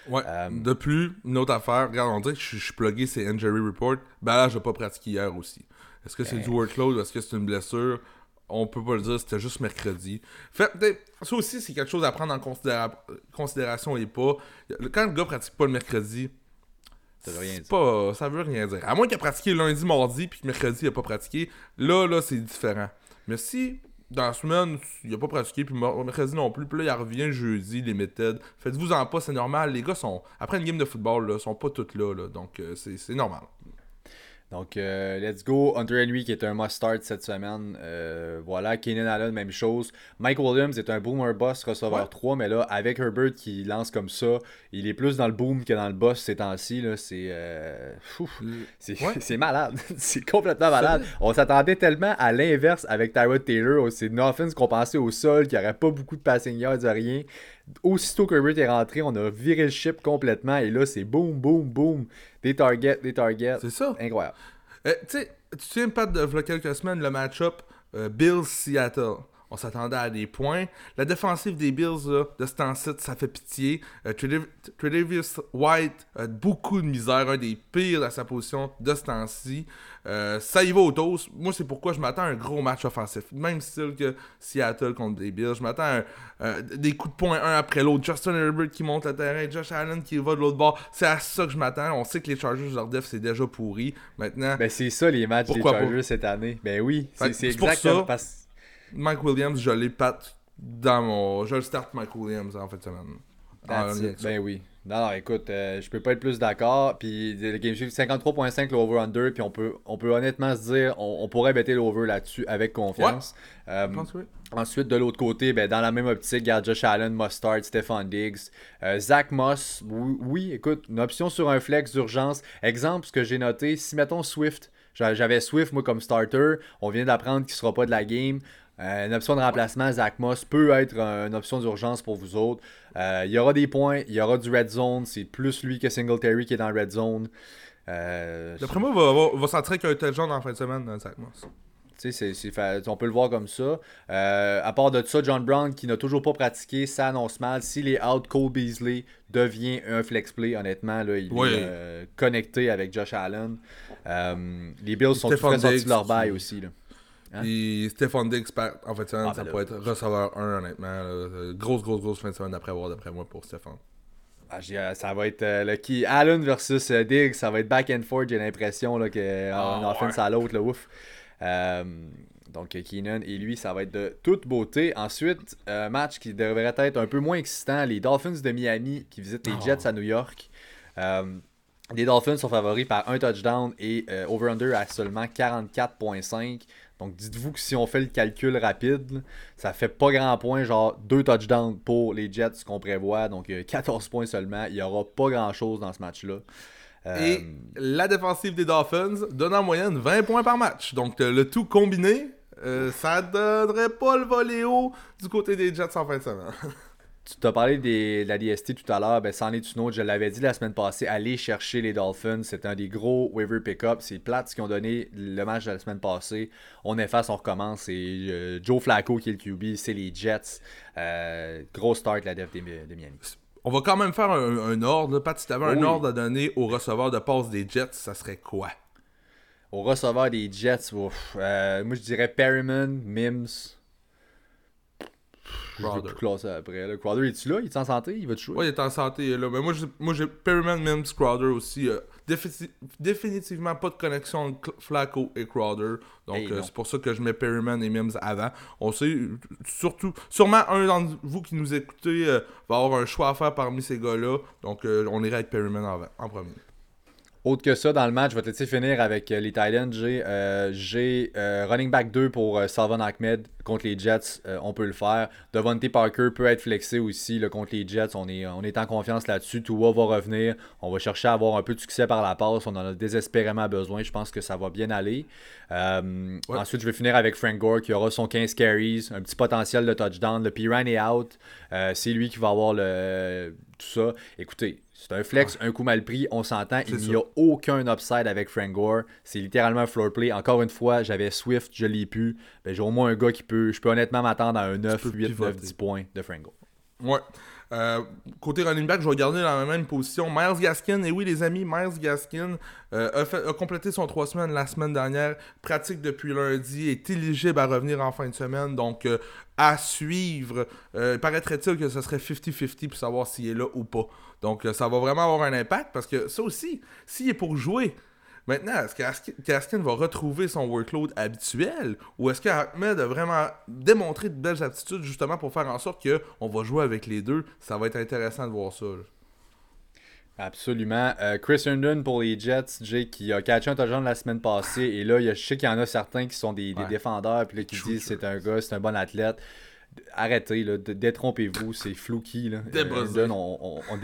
S2: Ouais.
S1: Euh,
S2: De plus, une autre affaire, regarde, on dirait que je, suis plugué, c'est Injury Report. Ben là, j'ai pas pratiqué hier aussi. Est-ce que c'est
S1: Ben.
S2: du workload ou est-ce que c'est une blessure? On peut pas le dire, c'était juste mercredi. Fait, peut-être- ça aussi, c'est quelque chose à prendre en considéra- considération et pas. Quand le gars pratique pas le mercredi,
S1: Ça veut rien dire.
S2: pas, ça veut rien dire. À moins qu'il ait pratiqué lundi, mardi, puis que mercredi, il a pas pratiqué. Là, là, c'est différent. Mais si, dans la semaine, il a pas pratiqué, puis mercredi non plus, puis là, il revient jeudi, les méthodes. Faites-vous en pas, c'est normal. Les gars sont, après une game de football, là, sont pas tous là, là. Donc, euh, c'est normal.
S1: Donc, euh, let's go. Hunter Henry qui est un must-start cette semaine. Euh, voilà. Keenan Allen, même chose. Mike Williams est un boomer boss receveur
S2: Ouais.
S1: 3, mais là, avec Herbert qui lance comme ça, il est plus dans le boom que dans le boss ces temps-ci. là. C'est euh,
S2: Ouais.
S1: malade. c'est complètement malade. On s'attendait tellement à l'inverse avec Tyrod Taylor. C'est une offense qu'on pensait au sol, qui aurait pas beaucoup de passing yards, rien. Aussitôt que Herbert est rentré, on a viré le ship complètement. Et là, c'est boom, boom, boom. Des targets, des targets.
S2: C'est ça.
S1: Incroyable.
S2: Euh, tu sais, tu souviens, Pat, de quelques semaines, le match-up euh, Bills-Seattle. On s'attendait à des points. La défensive des Bills, là, de ce temps-ci, ça fait pitié. Euh, White a beaucoup de misère, un des pires à sa position de ce temps-ci. Euh, ça y va au toast. Moi, c'est pourquoi je m'attends à un gros match offensif. Même style que Seattle contre les Bills. Je m'attends à un- euh, des coups de poing un après l'autre. Justin Herbert qui monte le terrain, Josh Allen qui va de l'autre bord. C'est à ça que je m'attends. On sait que les Chargers, leur def, c'est déjà pourri. Maintenant,
S1: Ben c'est ça les matchs
S2: Pourquoi
S1: des
S2: pas?
S1: Chargers cette année. Ben oui, c'est exactement parce
S2: Mike Williams, je l'ai pat dans mon. Je le start Mike Williams en fait de semaine.
S1: That's it.
S2: ça.
S1: Ben oui. Non, non, écoute, euh, je peux pas être plus d'accord. Puis le game shift 53.5 l'over-under, puis on peut, on peut honnêtement se dire, on, pourrait bêter l'over là-dessus avec confiance. Euh, ensuite, de l'autre côté, ben, dans la même optique, garde Josh Allen, Mustard, Stefan Diggs, euh, Zach Moss. Oui, écoute, une option sur un flex d'urgence. Exemple, ce que j'ai noté, si mettons Swift, j'avais Swift moi comme starter, on vient d'apprendre qu'il sera pas de la game. Euh, une option de remplacement, Zach Moss peut être une option d'urgence pour vous autres. Euh, il y aura des points, il y aura du red zone. C'est plus lui que Singletary qui est dans le red zone.
S2: Euh, D'après moi, on va, va, qu'il y a un tel genre en fin de semaine, Zach Moss.
S1: on peut le voir comme ça. à part de ça, John Brown, qui n'a toujours pas pratiqué, ça annonce mal. S'il est out, Cole Beasley devient un flex play, honnêtement. Là, il est connecté avec Josh Allen. les Bills sont très sortis de leur bail aussi. Là.
S2: Hein? Puis Stephon Diggs, en fait, ça, ah, ça ben pourrait être receveur 1, honnêtement. Grosse, grosse, grosse fin de semaine d'après voir, d'après moi, pour Stephon.
S1: Ah, euh, ça va être euh, le qui? Allen versus euh, Diggs, ça va être back and forth, j'ai l'impression qu'on oh, offense à l'autre, ouf. donc Keenan et lui, ça va être de toute beauté. Ensuite, match qui devrait être un peu moins excitant, les Dolphins de Miami qui visitent les Jets à New York. les Dolphins sont favoris par un touchdown et over-under à seulement 44.5. Donc dites-vous que si on fait le calcul rapide, ça fait pas grand point, genre deux touchdowns pour les Jets qu'on prévoit. Donc 14 points seulement. Il n'y aura pas grand-chose dans ce match-là.
S2: Et euh, la défensive des Dolphins donne en moyenne 20 points par match. Donc le tout combiné, euh, ça donnerait pas le haut du côté des Jets en fin de semaine.
S1: Tu t'as parlé de la DST tout à l'heure, ben, c'en est une autre. Je l'avais dit la semaine passée, aller chercher les Dolphins. C'est un des gros waiver pick-up. C'est plate ce qu'ils ont donné le match de la semaine passée. On efface, on recommence. C'est euh, Joe Flacco qui est le QB, c'est les Jets. Euh, gros start la def de, Miami.
S2: On va quand même faire un, ordre. Pat, si tu avais un ordre à donner au receveur de passe des Jets, ça serait quoi?
S1: Au receveur des Jets, euh, moi je dirais Perryman, Mims. Crowder. Je après. Là. Crowder, est-tu là? Il est en santé? Il va te jouer?
S2: Oui, il est en santé. Là. Mais moi, j'ai, moi, j'ai Perryman, Mims, Crowder aussi. Euh, définitivement pas de connexion entre Flacco et Crowder. Donc, euh, c'est pour ça que je mets Perryman et Mims avant. On sait, surtout, sûrement un d'entre vous qui nous écoutez euh, va avoir un choix à faire parmi ces gars-là. Donc, on irait avec Perryman en, en premier.
S1: Autre que ça, dans le match, je vais te laisser finir avec euh, les Titans. J'ai euh, euh, running back 2 pour Salvan Ahmed contre les Jets. on peut le faire. Devontae Parker peut être flexé aussi contre les Jets. On est, on est en confiance là-dessus. Tua va revenir. On va chercher à avoir un peu de succès par la passe. On en a désespérément besoin. Je pense que ça va bien aller. Ensuite, je vais finir avec Frank Gore qui aura son 15 carries. Un petit potentiel de touchdown. Le Piran est out. C'est lui qui va avoir le, tout ça. Écoutez, c'est un flex, un coup mal pris, on s'entend. Il n'y a aucun upside avec Frank Gore. C'est littéralement un floor play. Encore une fois, j'avais Swift, je l'ai pu. Ben, j'ai au moins un gars qui peut. Je peux honnêtement m'attendre à un 9, 8, 9, 10 points de Frank Gore.
S2: Ouais. Euh, côté running back, je vais garder dans la même position. Miles Gaskin, et oui les amis, Miles Gaskin euh, a, complété son 3 semaines la semaine dernière, pratique depuis lundi, est éligible à revenir en fin de semaine, donc euh, à suivre. paraîtrait-il que ce serait 50-50 pour savoir s'il est là ou pas. Donc ça va vraiment avoir un impact parce que ça aussi, s'il est pour jouer, Maintenant, est-ce qu'Askin va retrouver son workload habituel ou est-ce qu'Ahmed a vraiment démontré de belles aptitudes justement pour faire en sorte qu'on va jouer avec les deux? Ça va être intéressant de voir ça.
S1: Absolument. Euh, Chris Herndon pour les Jets, Jay, qui a catché un touchdown la semaine passée. Et là, je sais qu'il y en a certains qui sont des, défendeurs puis qui disent c'est un gars, c'est un bon athlète arrêtez, détrompez-vous, c'est flouki. Là. Euh, on, on,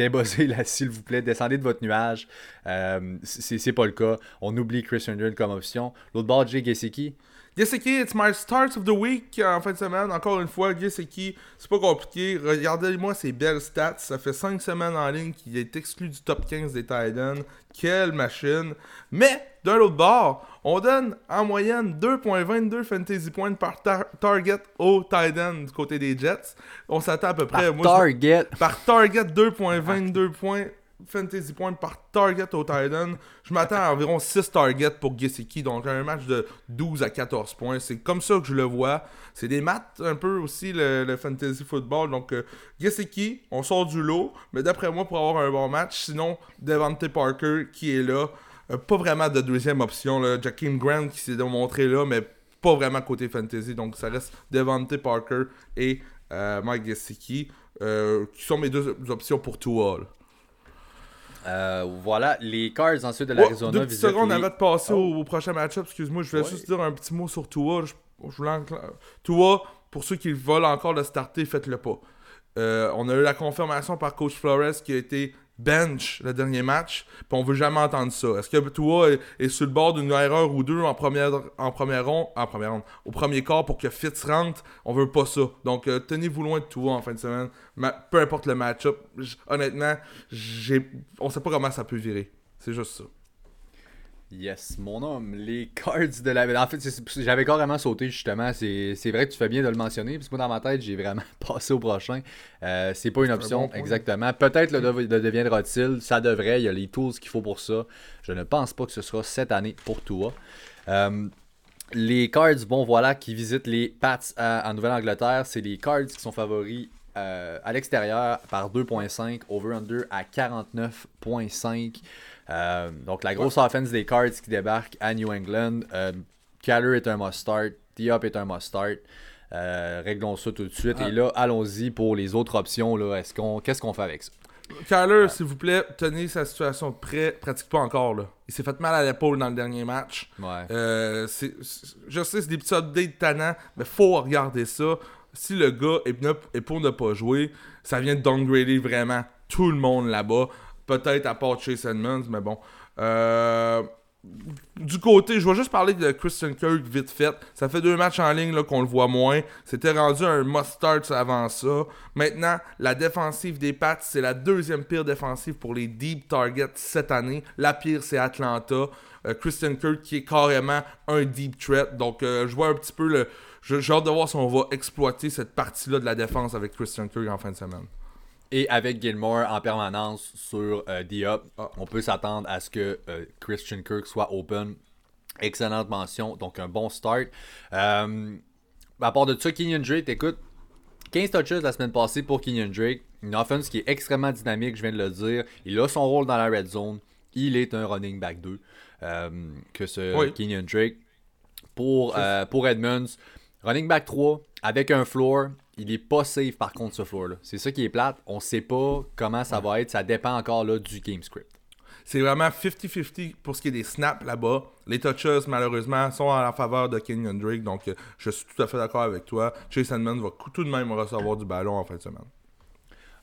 S1: là, s'il vous plaît. Descendez de votre nuage. Euh, c'est pas le cas. On oublie Chris Herndon comme option. L'autre bord, Jay Gesicki.
S2: Gesicki, it's my start of the week en fin de semaine. Encore une fois, Gesicki, c'est pas compliqué. Regardez-moi ses belles stats. Ça fait 5 semaines en ligne qu'il est exclu du top 15 des Titans. Quelle machine. Mais, d'un autre bord, on donne en moyenne 2.22 fantasy points par target au Titan du côté des Jets. On s'attend à peu près...
S1: Par target.
S2: par target, 2.22 points fantasy points par target au Titan. Je m'attends à environ 6 targets pour Gesicki, donc un match de 12 à 14 points. C'est comme ça que je le vois. C'est des maths un peu aussi le, fantasy football. Donc euh, on sort du lot, mais d'après moi pour avoir un bon match, sinon Devante Parker qui est là. Euh, pas vraiment de deuxième option. Là. Grant qui s'est démontré là, mais pas vraiment côté fantasy. Donc ça reste Devante Parker et euh, Mike Gesicki, qui sont mes deux options pour tout.
S1: Euh, voilà, les Cards ensuite de l'Arizona.
S2: deux petites secondes avant de passer au, prochain match-up, excuse-moi, je voulais juste dire un petit mot sur Tua. Je, Tua, pour ceux qui veulent encore le starter, faites-le pas. Euh, on a eu la confirmation par Coach Flores qui a été bench le dernier match, puis on veut jamais entendre ça. Est-ce que Tua est, sur le bord d'une erreur ou deux en première en première ronde, en première ronde, au premier quart pour que Fitz rentre On veut pas ça. Donc euh, tenez-vous loin de Tua en fin de semaine. peu importe le match-up. Honnêtement, on sait pas comment ça peut virer. C'est juste ça.
S1: Yes, mon homme, les cards de la. En fait, j'avais carrément sauté justement. C'est vrai que tu fais bien de le mentionner, parce que moi dans ma tête, j'ai vraiment passé au prochain. Euh, c'est pas une option, exactement. Peut-être le, deviendra-t-il, ça devrait. Il y a les tools qu'il faut pour ça. Je ne pense pas que ce sera cette année pour toi. Euh, les cards, bon voilà, qui visitent les Pats en Nouvelle-Angleterre, c'est les cards qui sont favoris euh, à l'extérieur par 2.5, over-under à 49.5. Euh, donc, la grosse offense des Cards qui débarque à New England. Euh, est un must-start. Diop est un must-start. Euh, réglons ça tout de suite. Et là, allons-y pour les autres options. Qu'on, qu'est-ce qu'on fait avec ça?
S2: Kyler, s'il vous plaît, tenez sa situation de près. Pratique pas encore. Là. Il s'est fait mal à l'épaule dans le dernier match.
S1: Euh,
S2: je sais, c'est des petits updates tannants, mais faut regarder ça. Si le gars est, est pour ne pas jouer, ça vient de downgrader vraiment tout le monde là-bas. Peut-être à part Chase Edmonds, mais bon. Euh, du côté, je vais juste parler de Christian Kirk vite fait. Ça fait deux matchs en ligne qu'on le voit moins. C'était rendu un must-start avant ça. Maintenant, la défensive des Pats, c'est la deuxième pire défensive pour les deep targets cette année. La pire, c'est Atlanta. Euh, Christian Kirk qui est carrément un deep threat. Donc, euh, je vois un petit peu le. J'ai hâte de voir si on va exploiter cette partie-là de la défense avec Christian Kirk en fin de semaine.
S1: Et avec Gilmore en permanence sur euh, Diop, ah. on peut s'attendre à ce que euh, Christian Kirk soit open. Excellente mention, donc un bon start. Euh, à part de ça, Kenyon Drake, écoute, 15 touches la semaine passée pour Kenyon Drake. Une offense qui est extrêmement dynamique, je viens de le dire. Il a son rôle dans la red zone. Il est un running back 2. que ce Kenyon Drake. Pour, pour Edmonds, running back 3 avec un floor il est pas safe par contre ce floor là. C'est ça qui est plate. On sait pas comment ça va être. Ça dépend encore là du game script.
S2: C'est vraiment 50-50 pour ce qui est des snaps là-bas. Les touches, malheureusement, sont en la faveur de Kenyon Drake. Donc, euh, je suis tout à fait d'accord avec toi. Chase Edmonds va tout de même recevoir du ballon en fin de semaine.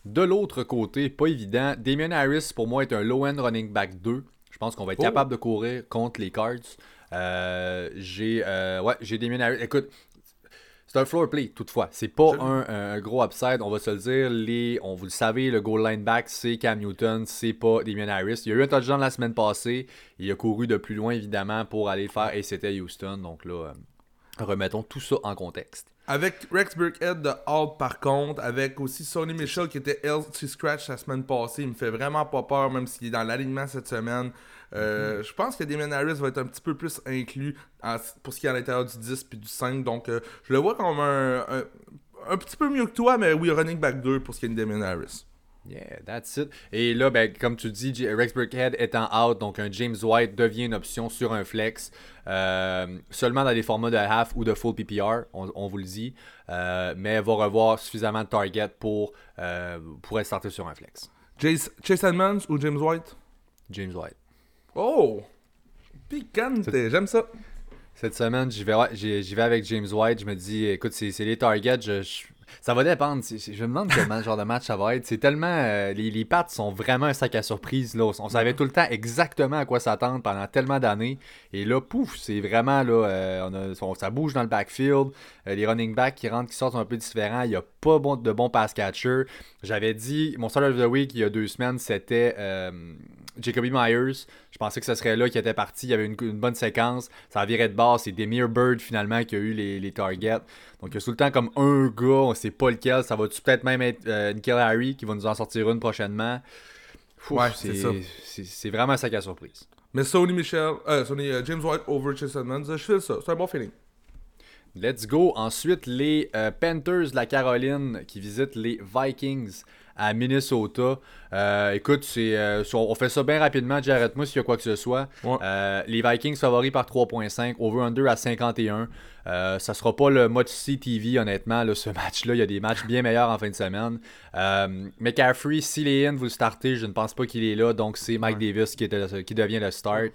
S1: De l'autre côté, pas évident. Damien Harris, pour moi, est un low-end running back 2. Je pense qu'on va être oh. capable de courir contre les Cards. Euh, j'ai euh, ouais, j'ai Damien Harris. Écoute, c'est un floor play, toutefois. C'est pas un, gros upside, on va se le dire. Les, on vous le savez, le goal line back, c'est Cam Newton, c'est pas Damien Harris. Il y a eu un touchdown la semaine passée. Il a couru de plus loin, évidemment, pour aller le faire, et c'était Houston. Donc là, euh, remettons tout ça en contexte.
S2: Avec Rex Burkhead de Hall, par contre, avec aussi Sonny Mitchell qui était LT Scratch la semaine passée, il me fait vraiment pas peur, même s'il est dans l'alignement cette semaine. Euh, je pense que Damien Harris va être un petit peu plus inclus pour ce qui est à l'intérieur du 10 puis du 5. Donc, euh, je le vois comme un, un, petit peu mieux que toi, mais oui, running back 2 pour ce qui est de Damien Harris.
S1: Yeah, that's it. Et là, ben, comme tu dis, Rex Burkhead étant out, donc un James White devient une option sur un flex. Euh, seulement dans des formats de half ou de full PPR, on, vous le dit. mais va revoir suffisamment de target pour, pour être starté sur un flex.
S2: Chase, Chase Edmonds ou James White?
S1: James White.
S2: Oh! Picante, j'aime ça.
S1: Cette semaine, j'y vais, vais avec James White. Je me dis, écoute, c'est les targets. Je, ça va dépendre. Je me demande quel genre de match ça va être. C'est tellement. Euh, les, les pattes sont vraiment un sac à surprise. Là. On savait tout le temps exactement à quoi s'attendre pendant tellement d'années. Et là, pouf, c'est vraiment. là euh, on a, Ça bouge dans le backfield. Euh, les running backs qui rentrent, qui sortent un peu différents. Il n'y a pas bon, de bons pass catchers. J'avais dit, mon start of the week il y a deux semaines, c'était Jacoby Myers, je pensais que ce serait là qui était parti. Il y avait une, bonne séquence. Ça virait de base. C'est Demir Bird finalement qui a eu les, targets. Donc il y a tout le temps comme un gars, on sait pas lequel. Ça va peut-être même être euh, Harry qui va nous en sortir une prochainement?
S2: ouais, c'est ça.
S1: C'est vraiment un sac à surprise.
S2: Mais Sony Michel, euh, Sony, euh, James White over je fais ça. C'est un bon feeling.
S1: Let's go. Ensuite, les euh, Panthers de la Caroline qui visitent les Vikings à Minnesota. Euh, écoute, c'est, euh, on fait ça bien rapidement. Jared moi s'il y a quoi que ce soit. Euh, les Vikings favoris par 3.5, over-under à 51. Euh, ça sera pas le mode CTV, honnêtement, ce match-là. Il y a des matchs bien meilleurs en fin de semaine. McCaffrey, s'il est in, vous le startez. Je ne pense pas qu'il est là. Donc, c'est Mike Davis qui, qui devient le start.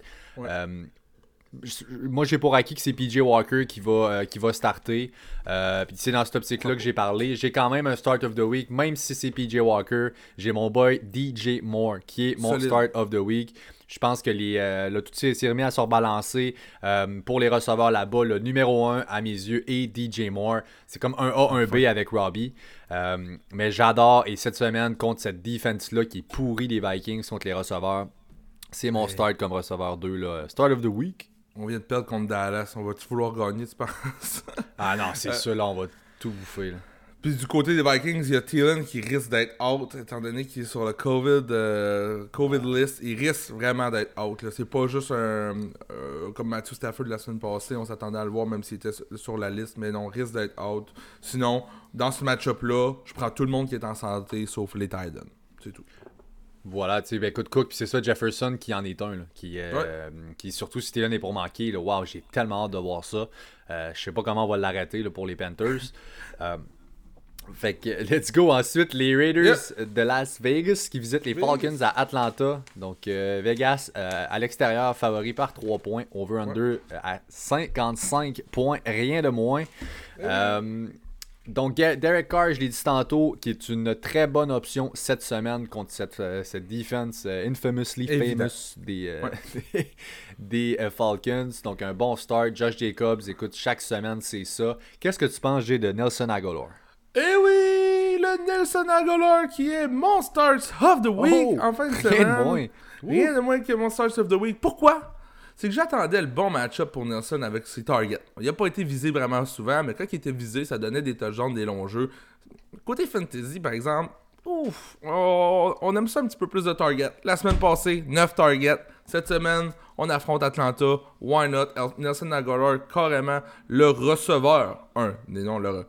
S1: Moi, j'ai pour acquis que c'est PJ Walker qui va, euh, qui va starter. Euh, puis c'est dans cette optique-là que j'ai parlé. J'ai quand même un start of the week, même si c'est PJ Walker. J'ai mon boy DJ Moore qui est mon start of the week. Je pense que les, euh, tout s'est remis à se rebalancer pour les receveurs là-bas. Le numéro 1 à mes yeux est DJ Moore. C'est comme un A, un B avec Robbie. mais j'adore. Et cette semaine, contre cette defense-là qui est pourrie des Vikings contre les receveurs, c'est mon start comme receveur 2. Là. Start of the week?
S2: On vient de perdre contre Dallas. On va-tu vouloir gagner, tu penses?
S1: ah non, c'est ça, là, on va tout bouffer. Là.
S2: Puis du côté des Vikings, il y a Thielen qui risque d'être out, étant donné qu'il est sur le COVID, euh, COVID list. Il risque vraiment d'être out. C'est pas juste un. Euh, comme Matthew Stafford la semaine passée, on s'attendait à le voir même s'il était sur la liste, mais non, risque d'être out. Sinon, dans ce match-up-là, je prends tout le monde qui est en santé sauf les Titans. C'est tout.
S1: Voilà, tu sais, ben, écoute, Cook, puis c'est ça, Jefferson qui en est un, là, qui, euh, qui surtout si Thielen est pour manquer, là, wow, j'ai tellement hâte de voir ça. Euh, je sais pas comment on va l'arrêter pour les Panthers. Euh, fait que, let's go. Ensuite, les Raiders de Las Vegas qui visitent les Falcons à Atlanta. Donc, Vegas à l'extérieur, favori par 3 points. Over-under à 55 points, rien de moins. Donc, Derek Carr, je l'ai dit tantôt, qui est une très bonne option cette semaine contre cette, euh, cette defense euh, infamously famous des, euh, des, Falcons. Donc, un bon start. Josh Jacobs, écoute, chaque semaine, c'est ça. Qu'est-ce que tu penses, J'ai de Nelson Aguilar?
S2: Eh oui, le Nelson Aguilar qui est mon start of the week oh, en fin de semaine. Rien de moins. Rien de moins que mon start of the week. Pourquoi? C'est que j'attendais le bon match-up pour Nelson avec ses targets. Il n'a pas été visé vraiment souvent, mais quand il était visé, ça donnait des touchdowns, des longs jeux. Côté fantasy, par exemple, ouf, on aime ça un petit peu plus de targets. La semaine passée, 9 targets. Cette semaine, on affronte Atlanta. Why not? Nelson Aguilar, carrément le receveur. Un, non, le, euh,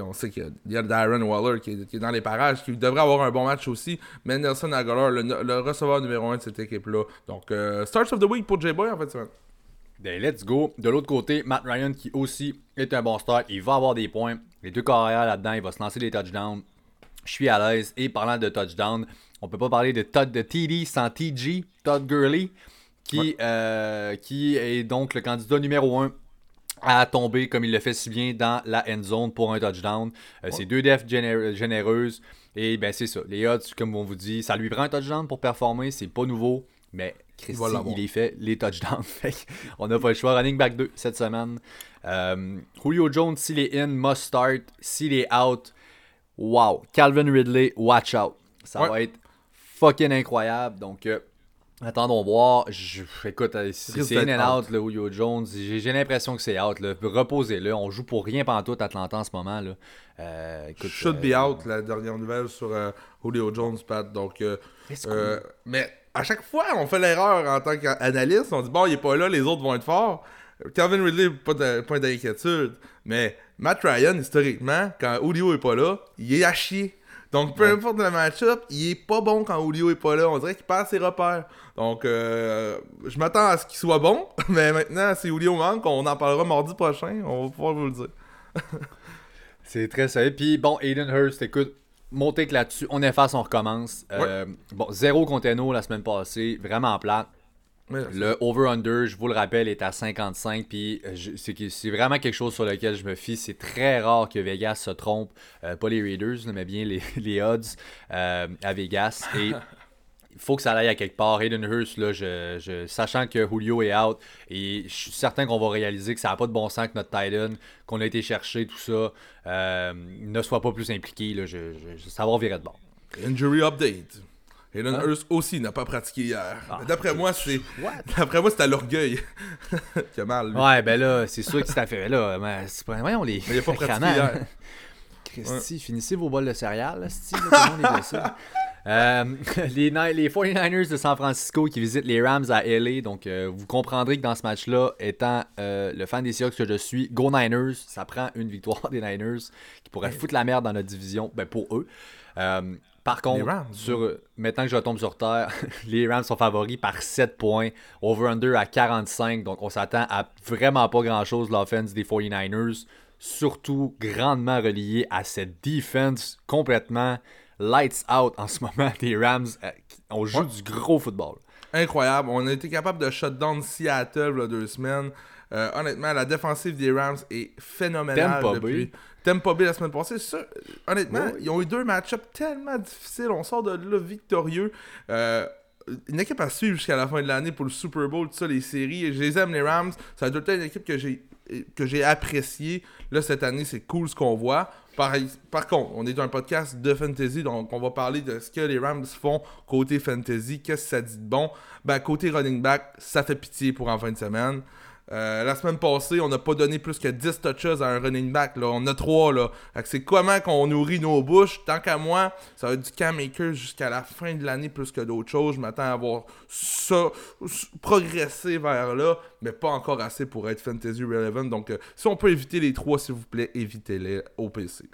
S2: on sait qu'il y a Darren Waller qui est, dans les parages, qui devrait avoir un bon match aussi. Mais Nelson Aguilar, le, receveur numéro 1 de cette équipe-là. Donc, euh, Starts of the Week pour J-Boy en fait.
S1: Ben, let's go. De l'autre côté, Matt Ryan qui aussi est un bon start. Il va avoir des points. Les deux carrières là-dedans, il va se lancer des touchdowns. Je suis à l'aise. Et parlant de touchdown, on peut pas parler de Todd de TD sans TG, Todd Gurley, qui, euh, qui est donc le candidat numéro 1 à tomber comme il le fait si bien dans la end zone pour un touchdown. Euh, c'est deux defs généreuses. Et ben c'est ça. Les odds, comme on vous dit, ça lui prend un touchdown pour performer. C'est pas nouveau. Mais Christy, il, est fait les touchdowns. on n'a pas le choix. Running back 2 cette semaine. Euh, Julio Jones, s'il est in, must start. S'il est out, wow. Calvin Ridley, watch out. Ça va être fucking incroyable. Donc, euh, attendons voir. Je, écoute, euh, c'est in and out, le Julio Jones. J'ai l'impression que c'est out. Reposez-le. On joue pour rien pendant tout Atlanta en ce moment. Là.
S2: Euh, Should be out, la dernière nouvelle sur Julio Jones, Pat. Donc, mais à chaque fois, on fait l'erreur en tant qu'analyste. On dit, bon, il est pas là, les autres vont être forts. Calvin Ridley, pas de point d'inquiétude. Mais Matt Ryan, historiquement, quand Julio est pas là, il est à chier. Donc, peu importe le match-up, il est pas bon quand Julio est pas là. On dirait qu'il perd ses repères. Donc, euh, je m'attends à ce qu'il soit bon. Mais maintenant, si Julio manque, on en parlera mardi prochain. On va pouvoir vous le dire.
S1: C'est très sérieux. Puis, bon, Aiden Hurst, écoute, montez que là-dessus, on efface, on recommence. Euh, bon, zéro conteneur la semaine passée. Vraiment le over-under, je vous le rappelle, est à 55. Puis euh, c'est vraiment quelque chose sur lequel je me fie. C'est très rare que Vegas se trompe. Euh, pas les Raiders, mais bien les, odds euh, à Vegas. Et il faut que ça aille à quelque part. Hayden Hurst, là, je, sachant que Julio est out, et je suis certain qu'on va réaliser que ça n'a pas de bon sens que notre Titan, qu'on a été chercher, tout ça, ne soit pas plus impliqué. Là, je, ça va virer de bord.
S2: Injury update. Hayden hein? Hurst aussi n'a pas pratiqué hier. Ah, d'après moi, c'est. D'après moi, c'est à l'orgueil qui a mal.
S1: Ouais, ben là, c'est sûr que c'est affaire là. Mais c'est pas. on les.
S2: Mais il a pas pratiqué hier.
S1: Christy, finissez vos bols de céréales, Steve, est euh, les, les 49ers de San Francisco qui visitent les Rams à LA. Donc, euh, vous comprendrez que dans ce match-là, étant euh, le fan des Seahawks que je suis, Go Niners, ça prend une victoire des Niners qui pourrait foutre la merde dans notre division, ben pour eux. Par contre, sur, maintenant que je tombe sur terre, les Rams sont favoris par 7 points. Over-under à 45. Donc, on s'attend à vraiment pas grand-chose l'offense des 49ers. Surtout grandement relié à cette defense complètement lights out en ce moment des Rams. Euh, on joue du gros football.
S2: Incroyable. On a été capable de shut down Seattle il deux semaines. Euh, honnêtement, la défensive des Rams est phénoménale depuis. Tempo B la semaine passée? honnêtement, ils ont eu deux match-ups tellement difficiles. On sort de là victorieux. Euh, une équipe à suivre jusqu'à la fin de l'année pour le Super Bowl, tout ça, les séries. Je les aime, les Rams. Ça a été une équipe que j'ai que j'ai apprécié. Là, cette année, c'est cool ce qu'on voit. Par, par, contre, on est dans un podcast de fantasy, donc on va parler de ce que les Rams font côté fantasy. Qu'est-ce que ça dit de bon? Ben, côté running back, ça fait pitié pour en fin de semaine. Euh, la semaine passée, on n'a pas donné plus que 10 touches à un running back. Là. On a 3. Là. C'est comment qu'on nourrit nos bouches. Tant qu'à moi, ça va être du Cam jusqu'à la fin de l'année plus que d'autres choses. Je m'attends à voir ça progresser vers là, mais pas encore assez pour être fantasy relevant. Donc, euh, si on peut éviter les 3, s'il vous plaît, évitez-les au PC.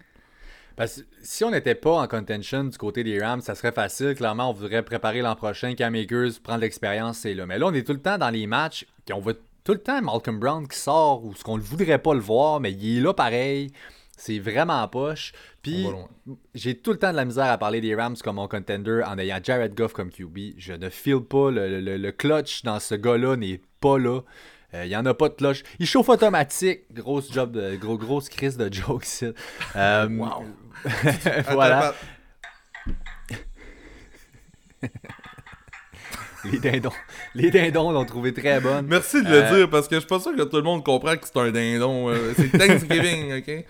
S1: Parce que si on n'était pas en contention du côté des Rams, ça serait facile. Clairement, on voudrait préparer l'an prochain. Cam prendre l'expérience, c'est là. Mais là, on est tout le temps dans les matchs qu'on va tout le temps Malcolm Brown qui sort ou ce qu'on ne voudrait pas le voir, mais il est là pareil. C'est vraiment poche. Puis j'ai tout le temps de la misère à parler des Rams comme mon contender en ayant Jared Goff comme QB. Je ne feel pas. Le, clutch dans ce gars-là n'est pas là. Euh, il n'y en a pas de clutch. Il chauffe automatique. Grosse job de, gros, grosse crise de jokes. Euh, wow. voilà. Les dindons. Les dindons l'ont trouvé très bonne.
S2: Merci de le euh, dire parce que je suis pas sûr que tout le monde comprend que c'est un dindon. Euh, c'est Thanksgiving, ok?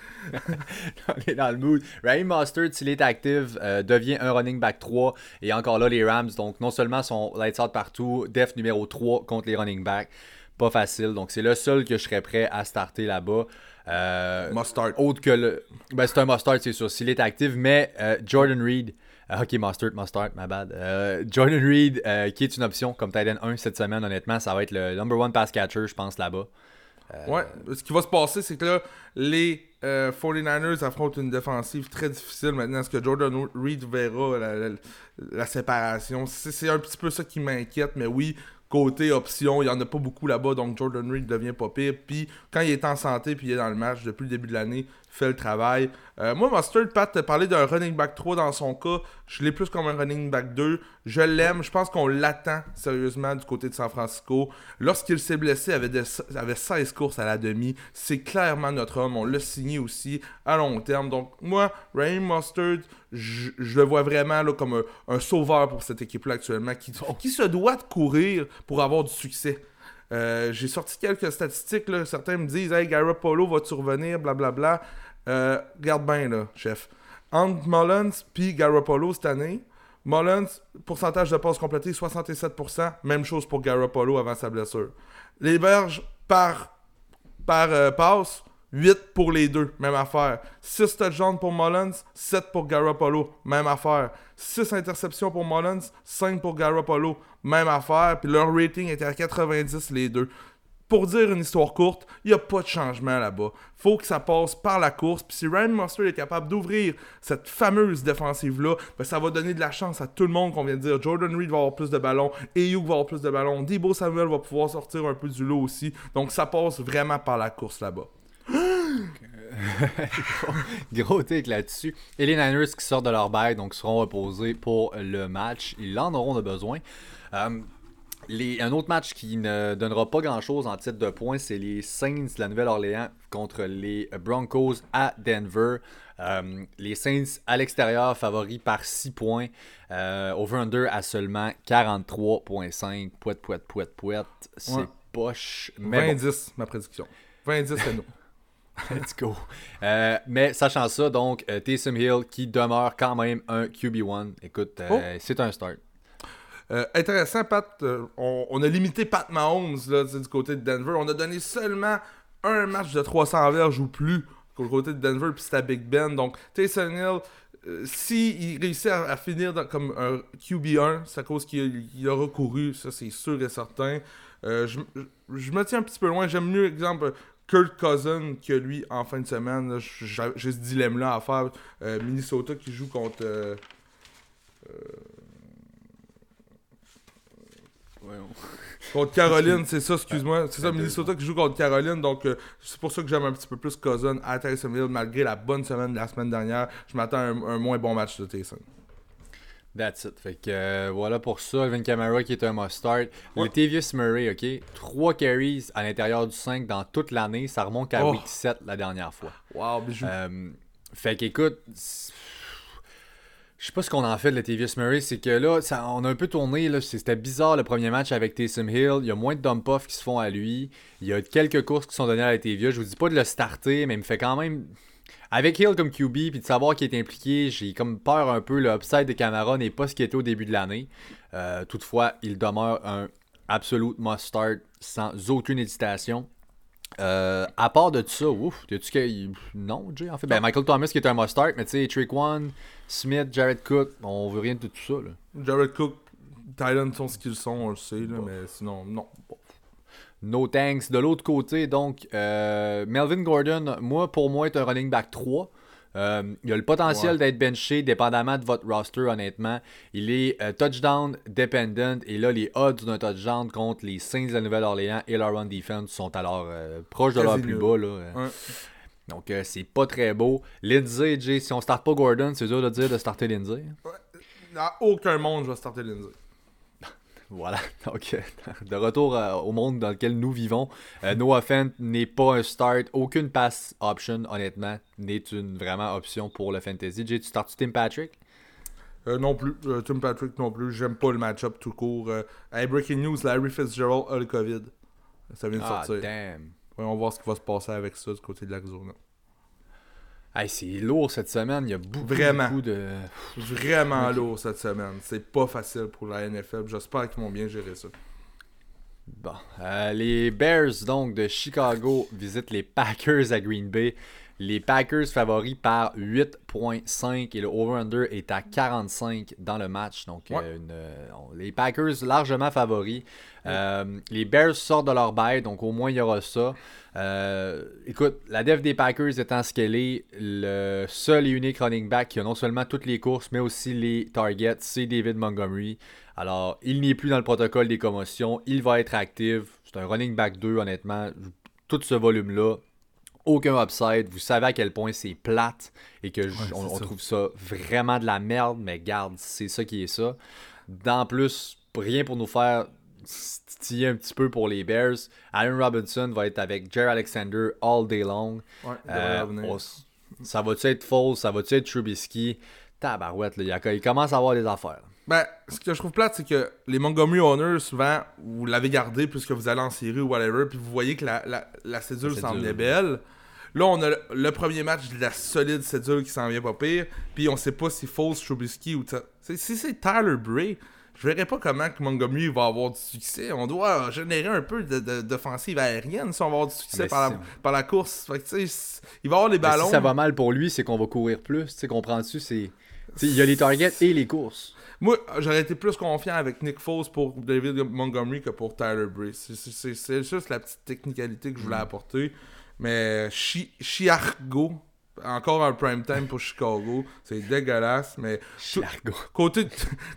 S1: on est dans le mood. Raheem Mustard, s'il est actif, euh, devient un running back 3. Et encore là, les Rams, donc non seulement sont lights out partout, def numéro 3 contre les running backs. Pas facile. Donc c'est le seul que je serais prêt à starter là-bas.
S2: mustard.
S1: Autre que le. Ben, c'est un mustard, c'est sûr, s'il est actif. Mais Jordan Reed. Ah, ok, Mustard, Mustard, my bad. Euh, Jordan Reed, euh, qui est une option comme Titan 1 cette semaine, honnêtement, ça va être le number one pass catcher, je pense, là-bas.
S2: Euh, ouais, ce qui va se passer, c'est que là, les 49ers affrontent une défensive très difficile maintenant. Est-ce que Jordan Reed verra la séparation? C'est un petit peu ça qui m'inquiète, mais oui, Côté option, il n'y en a pas beaucoup là-bas, donc Jordan Reed devient pas pire. Puis quand il est en santé, puis il est dans le match depuis le début de l'année, fait le travail. Euh, moi, Mustard, Pat, te parler d'un running back 3 dans son cas. Je l'ai plus comme un running back 2. Je l'aime. Je pense qu'on l'attend sérieusement du côté de San Francisco. Lorsqu'il s'est blessé, il avait, avait 16 courses à la demi. C'est clairement notre homme. On l'a signé aussi à long terme. Donc, moi, Raheem Mustard, je, le vois vraiment là, comme un, sauveur pour cette équipe-là actuellement qui, qui se doit de courir pour avoir du succès. Euh, j'ai sorti quelques statistiques. Là. Certains me disent Hey, Polo va-tu revenir Blablabla. Euh, regarde bien, là, chef. Entre Mullins puis Garoppolo cette année, Mullins, pourcentage de passes complétées 67%. Même chose pour Garoppolo avant sa blessure. Les Berges par, par euh, passe, 8 pour les deux, même affaire. 6 touchdowns pour Mullins, 7 pour Garoppolo, même affaire. 6 interceptions pour Mullins, 5 pour Garoppolo, même affaire. Puis leur rating était à 90 les deux. Pour dire une histoire courte, il n'y a pas de changement là-bas. faut que ça passe par la course. Puis si Ryan Monster est capable d'ouvrir cette fameuse défensive-là, ben ça va donner de la chance à tout le monde qu'on vient de dire. Jordan Reed va avoir plus de ballons, Ayuk va avoir plus de ballons, Debo Samuel va pouvoir sortir un peu du lot aussi. Donc ça passe vraiment par la course là-bas.
S1: Gros take là-dessus. Et les Niners qui sortent de leur bail, donc seront reposés pour le match. Ils en auront de besoin. Euh, un autre match qui ne donnera pas grand-chose en titre de points, c'est les Saints de la Nouvelle-Orléans contre les Broncos à Denver. Euh, les Saints à l'extérieur favoris par 6 points. Euh, over-under à seulement 43.5. Pouette, pouette, pouette, pouette. C'est poche.
S2: 20-10, ma prédiction. 20-10, c'est nous.
S1: Let's go. Euh, mais sachant ça, donc, euh, Taysom Hill qui demeure quand même un QB1. Écoute, euh, oh. c'est un start.
S2: intéressant, Pat. On, a limité Pat Mahomes là, du côté de Denver. On a donné seulement un match de 300 verges ou plus du côté de Denver, puis c'était à Big Ben. Donc, Taysom Hill, s'il réussit à, finir comme un QB1, c'est à cause qu'il a recouru, ça c'est sûr et certain. je, je, me tiens un petit peu loin. J'aime mieux, exemple, Kurt Cousin que lui en fin de semaine. J'ai ce dilemme-là à faire. Euh, Minnesota qui joue contre. Euh, Contre Caroline, c'est ça, excuse-moi. C'est ça, Minnesota qui joue contre Caroline. Donc, euh, c'est pour ça que j'aime un petit peu plus Cousin à Tyson Hill. Malgré la bonne semaine de la semaine dernière, je m'attends à un, moins bon match de Tyson.
S1: That's it. Fait que euh, voilà pour ça. Alvin Kamara qui est un must-start. Le Tavius Murray, OK? 3 carries à l'intérieur du 5 dans toute l'année. Ça remonte à oh. week 7 la dernière fois.
S2: Wow, bijou.
S1: Euh, fait qu'écoute, je sais pas ce qu'on en fait de Latavius Murray, c'est que là, ça, on a un peu tourné, c'était bizarre le premier match avec Taysom Hill, il y a moins de dump-off qui se font à lui, il y a quelques courses qui sont données à Latavius, je vous dis pas de le starter, mais il me fait quand même... Avec Hill comme QB, puis de savoir qu'il est impliqué, j'ai comme peur un peu, le upside de Camara n'est pas ce qu'il était au début de l'année. Euh, toutefois, il demeure un absolute must-start sans aucune hésitation. Euh, à part de ça, ouf, tu que. Non, Jay, en fait? Ben, Michael Thomas qui est un must-start, mais tu sais, Trick One, Smith, Jared Cook, on veut rien de tout ça. Là.
S2: Jared Cook, Thailand sont ce qu'ils sont, on le sait, là, mais sinon, non.
S1: No thanks. De l'autre côté, donc, euh, Melvin Gordon, moi, pour moi, est un running back 3. Euh, il a le potentiel d'être benché dépendamment de votre roster, honnêtement. Il est euh, touchdown dependent et là, les odds d'un touchdown contre les Saints de la Nouvelle-Orléans et leur run defense sont alors euh, proches de leur plus bas. Là. Donc, c'est pas très beau. Lindsay, Jay, si on starte pas Gordon, c'est dur de dire de starter Lindsay.
S2: Dans aucun monde, je vais starter Lindsay.
S1: Voilà, donc de retour euh, au monde dans lequel nous vivons, euh, Noah Fent n'est pas un start, aucune pass option, honnêtement, n'est une vraiment option pour le fantasy. Jay, tu startes Tim Patrick?
S2: Euh, Non plus, Tim Patrick non plus, j'aime pas le match-up tout court. hey, breaking news, Larry Fitzgerald a le COVID. Ça vient de ah, sortir.
S1: Damn.
S2: on va voir ce qui va se passer avec ça du côté de l'Arizona.
S1: Hey, c'est lourd cette semaine. Il y a beaucoup,
S2: Vraiment.
S1: de.
S2: Vraiment lourd cette semaine. C'est pas facile pour la NFL. J'espère qu'ils vont bien gérer ça.
S1: Bon. Euh, les Bears, donc, de Chicago, visitent les Packers à Green Bay. Les Packers favoris par 8.5 et le over-under est à 45 dans le match. Donc, euh, euh, les Packers largement favoris. Euh, les Bears sortent de leur bail, donc au moins il y aura ça. écoute, la def des Packers étant ce qu'elle est, le seul et unique running back qui a non seulement toutes les courses, mais aussi les targets, c'est David Montgomery. Alors, il n'est plus dans le protocole des commotions. Il va être actif. C'est un running back 2, honnêtement. Tout ce volume-là, aucun upside. Vous savez à quel point c'est plate et que on, trouve ça vraiment de la merde, mais garde, c'est ça qui est ça. D'en plus, rien pour nous faire titiller un petit peu pour les Bears. Aaron Robinson va être avec Jerry Alexander all day long.
S2: Euh,
S1: ça va-tu être faux? Ça va-tu être Trubisky? Tabarouette, là, il, commence à avoir des affaires.
S2: Ben, ce que je trouve plate, c'est que les Montgomery Owners, souvent, vous l'avez gardé puisque vous allez en série ou whatever, puis vous voyez que la, la, la cédule semble belle. Là, on a le premier match de la solide cédule qui s'en vient pas pire. Puis on sait pas si Foles, Trubisky ou... Si c'est Tyler Bray, je verrais pas comment que Montgomery va avoir du succès. On doit générer un peu d'offensive aérienne si on va avoir du succès par, la, par, la, course. Fait que, il va avoir les ballons. si
S1: ça va mal pour lui, c'est qu'on va courir plus. Tu comprends-tu? Il y a les targets et les courses.
S2: Moi, j'aurais été plus confiant avec Nick Foles pour David Montgomery que pour Tyler Bray. C'est juste la petite technicalité que je voulais mm. apporter. Mais Chiargo, encore un prime time pour Chicago, c'est dégueulasse. Mais côté,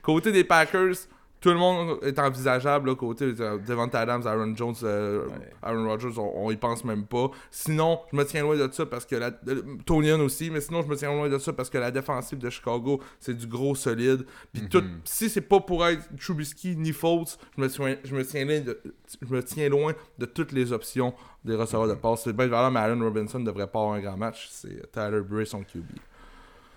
S2: côté des Packers, tout le monde est envisageable, là, côté Devant Adams, Aaron Jones, euh, Aaron Rodgers, on, y pense même pas. Sinon, je me tiens loin de ça parce que la. Euh, aussi, mais sinon, je me tiens loin de ça parce que la défensive de Chicago, c'est du gros solide. Puis tout, mhm. si c'est pas pour être Trubisky ni Fultz, je me, tiens, je, me tiens loin de, je me tiens loin de toutes les options des receveurs de mhm. passe. C'est bien valable, mais Allen Robinson devrait pas avoir un grand match. C'est Tyler Bray, son QB.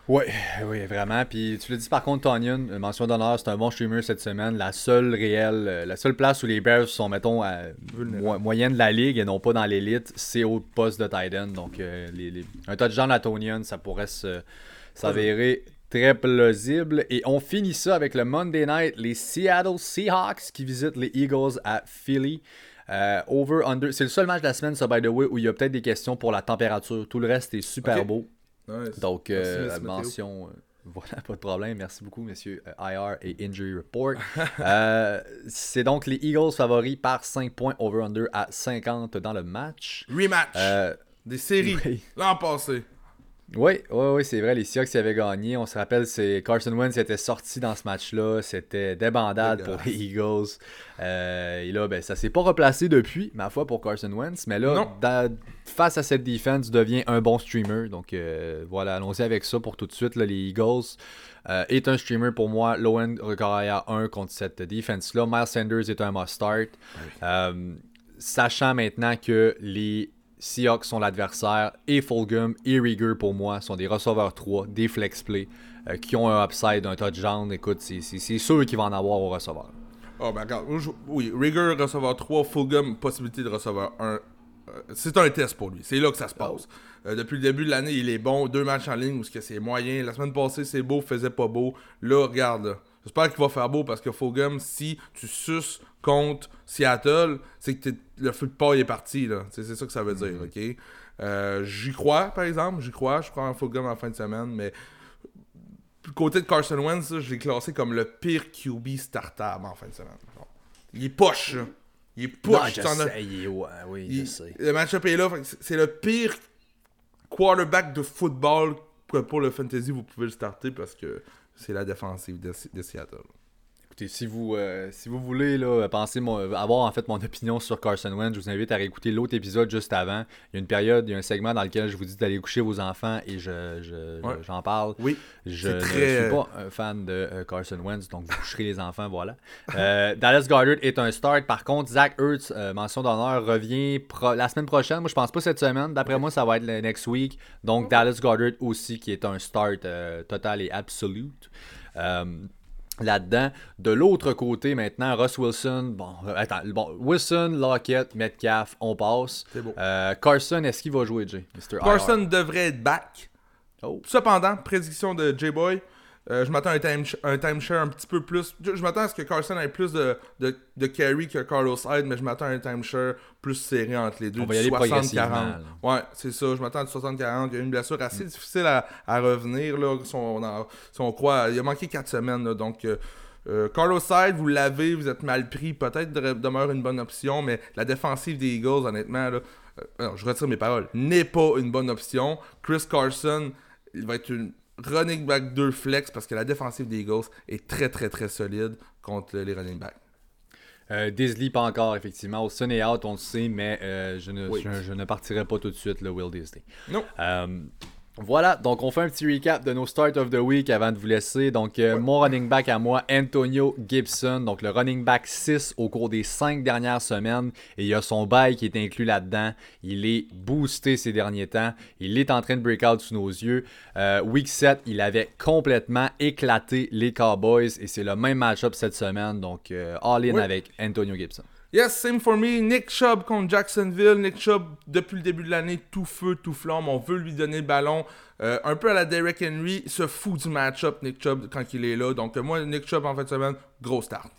S1: Oui, oui, vraiment. Puis tu l'as dit par contre, Tonyan, euh, mention d'honneur, c'est un bon streamer cette semaine. La seule réelle, euh, la seule place où les Bears sont, mettons, à moyenne de la ligue et non pas dans l'élite, c'est au poste de Titan. Donc, euh, les, un touchdown à Tonyan, ça pourrait s'avérer très plausible. Et on finit ça avec le Monday Night, les Seattle Seahawks qui visitent les Eagles à Philly. over, under. C'est le seul match de la semaine, ça, by the way, où il y a peut-être des questions pour la température. Tout le reste est super beau. Donc, euh, mention. Euh, voilà, pas de problème. Merci beaucoup, messieurs euh, IR et Injury Report. c'est donc les Eagles favoris par 5 points over-under à 50 dans le match.
S2: Rematch des séries l'an passé.
S1: Oui, oui, oui, c'est vrai. Les Seahawks avaient gagné. On se rappelle, c'est Carson Wentz était sorti dans ce match-là. C'était débandade pour les Eagles. Euh, et là, ben, ça s'est pas replacé depuis, ma foi, pour Carson Wentz. Mais là, face à cette défense, devient un bon streamer. Donc euh, voilà, allons-y avec ça pour tout de suite. les Eagles euh, est un streamer pour moi. Lowen à 1 contre cette défense-là. Miles Sanders est un must-start. sachant maintenant que les Seahawks sont l'adversaire et Fulgham et Rieger pour moi sont des receveurs 3, des flex play euh, qui ont un upside, un touchdown. Écoute, c'est sûr qu'ils vont en avoir au receveur.
S2: Oh, ben regarde, oui, Rieger, receveur 3, Fulgham, possibilité de receveur 1. Euh, c'est un test pour lui. C'est là que ça se passe. Oh. Euh, depuis le début de l'année, il est bon. Deux matchs en ligne où c'est moyen. La semaine passée, c'est beau, faisait pas beau. Là, regarde. J'espère qu'il va faire beau parce que Fulgham, si tu suces contre Seattle, c'est que le feu de paille est parti. C'est ça que ça veut dire, mm-hmm. ok? Euh, j'y crois, par exemple, j'y crois. Je crois en Fulgham en fin de semaine, mais côté de Carson Wentz, je l'ai classé comme le pire QB startable en fin de semaine. Il est poche, Il est poche.
S1: oui, je sais.
S2: Le match-up est là. C'est le pire quarterback de football que pour le fantasy, vous pouvez le starter parce que c'est la défensive de Seattle
S1: si vous, euh, si vous voulez là, penser avoir en fait mon opinion sur Carson Wentz, je vous invite à réécouter l'autre épisode juste avant. Il y a une période, il y a un segment dans lequel je vous dis d'aller coucher vos enfants et je, j'en parle.
S2: Oui.
S1: Je ne suis pas un fan de euh, Carson Wentz, donc vous coucherez les enfants, voilà. Euh, Dallas Goddard est un start. Par contre, Zach Ertz, mention d'honneur, revient la semaine prochaine. Moi, je pense pas cette semaine. D'après moi, ça va être le next week. Donc, Dallas Goddard aussi, qui est un start total et absolute là-dedans. De l'autre côté, maintenant, Russ Wilson, bon, euh, attends, bon, Wilson, Lockett, Metcalf, on passe.
S2: C'est beau.
S1: Euh, Carson, est-ce qu'il va jouer, Jay?
S2: Carson devrait être back. Oh. Cependant, prédiction de J-Boy, euh, je m'attends à un, time, un timeshare un petit peu plus. Je, m'attends à ce que Carson ait plus de, de, de carry que Carlos Hyde, mais je m'attends à un timeshare plus serré entre les deux.
S1: On va y 60-40.
S2: Ouais, c'est ça. Je m'attends à 60-40. Il y a une blessure assez mm. difficile à, à revenir. Là, si, on, croit. Il a manqué 4 semaines. donc. Euh, euh, Carlos Hyde, vous l'avez, vous êtes mal pris, peut-être demeure une bonne option, mais la défensive des Eagles, honnêtement, là, je retire mes paroles, n'est pas une bonne option. Chris Carson, il va être une running back 2 flex parce que la défensive des Eagles est très très très solide contre les running backs.
S1: Euh, Disley, pas encore, effectivement. Au Sun et out, on le sait, mais euh, je, ne, je, ne partirai pas tout de suite, le Will Disley.
S2: Non.
S1: Euh, voilà, donc on fait un petit recap de nos Start of the Week avant de vous laisser. Donc, euh, mon running back à moi, Antonio Gibson. Donc, le running back 6 au cours des 5 dernières semaines. Et il y a son bail qui est inclus là-dedans. Il est boosté ces derniers temps. Il est en train de break out sous nos yeux. Euh, week 7, il avait complètement éclaté les Cowboys. Et c'est le même match-up cette semaine. Donc, euh, all-in avec Antonio Gibson.
S2: Yes, same for me. Nick Chubb contre Jacksonville. Nick Chubb, depuis le début de l'année, tout feu, tout flamme. On veut lui donner le ballon. Euh, un peu à la Derek Henry, se fout du match-up, Nick Chubb, quand il est là. Donc, euh, moi, Nick Chubb, en fait, semaine, gros start.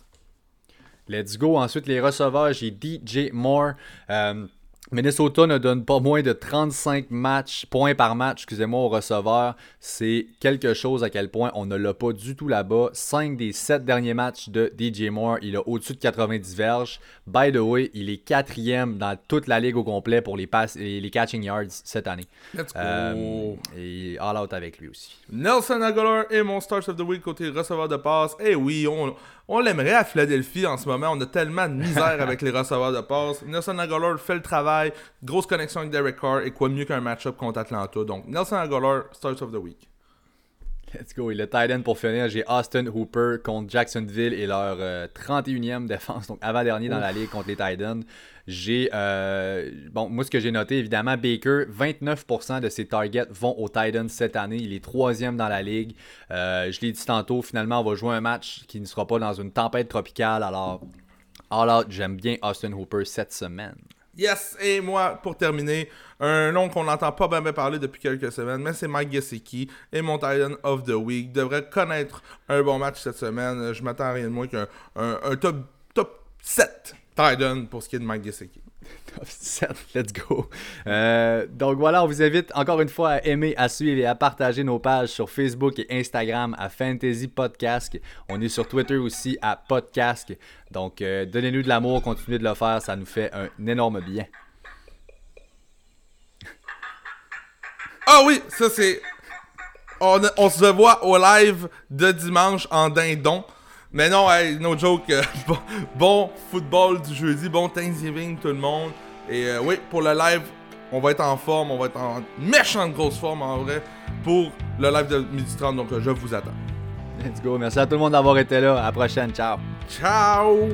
S1: Let's go. Ensuite, les receveurs, j'ai DJ Moore. Euh, Minnesota ne donne pas moins de 35 matchs, points par match, excusez-moi, au receveur. C'est quelque chose à quel point on ne l'a pas du tout là-bas. 5 des 7 derniers matchs de DJ Moore, il a au-dessus de 90 verges. By the way, il est quatrième dans toute la ligue au complet pour les, pass les catching yards cette année.
S2: Let's go. Euh,
S1: et all out avec lui aussi.
S2: Nelson Aguilar est mon Stars of the Week côté receveur de passe. Eh oui, on, on l'aimerait à Philadelphie en ce moment. On a tellement de misère avec les receveurs de passe. Nelson Aguilar fait le travail. Grosse connexion avec Derek Carr. Et quoi mieux qu'un match-up contre Atlanta. Donc, Nelson Aguilar, Stars of the Week.
S1: Let's go. Et le tight end pour finir, j'ai Austin Hooper contre Jacksonville et leur 31e euh, défense, donc avant-dernier dans la ligue contre les tight ends. J'ai, euh, bon, moi ce que j'ai noté, évidemment, Baker, 29% de ses targets vont au tight cette année. Il est troisième dans la ligue. Euh, je l'ai dit tantôt, finalement, on va jouer un match qui ne sera pas dans une tempête tropicale. Alors, all out, j'aime bien Austin Hooper cette semaine.
S2: Yes, et moi, pour terminer, un nom qu'on n'entend pas bien parler depuis quelques semaines, mais c'est Mike Gesicki et mon Titan of the Week. Devrait connaître un bon match cette semaine. Je m'attends à rien de moins qu'un un, top, top 7 Titan pour ce qui est de Mike Gesicki.
S1: Top 7, let's go. Euh, donc voilà, on vous invite encore une fois à aimer, à suivre et à partager nos pages sur Facebook et Instagram à Fantasy Podcast. On est sur Twitter aussi à Podcast. Donc euh, donnez-nous de l'amour, continuez de le faire, ça nous fait un énorme bien.
S2: Ah oui, ça c'est. On, on se voit au live de dimanche en dindon. Mais non, hey, no joke. euh, bon, bon football du jeudi, bon Thanksgiving tout le monde. Et euh, oui, pour le live, on va être en forme, on va être en méchante grosse forme en vrai pour le live de midi 30. Donc euh, je vous attends.
S1: Let's go. Merci à tout le monde d'avoir été là. À la prochaine. Ciao.
S2: Ciao!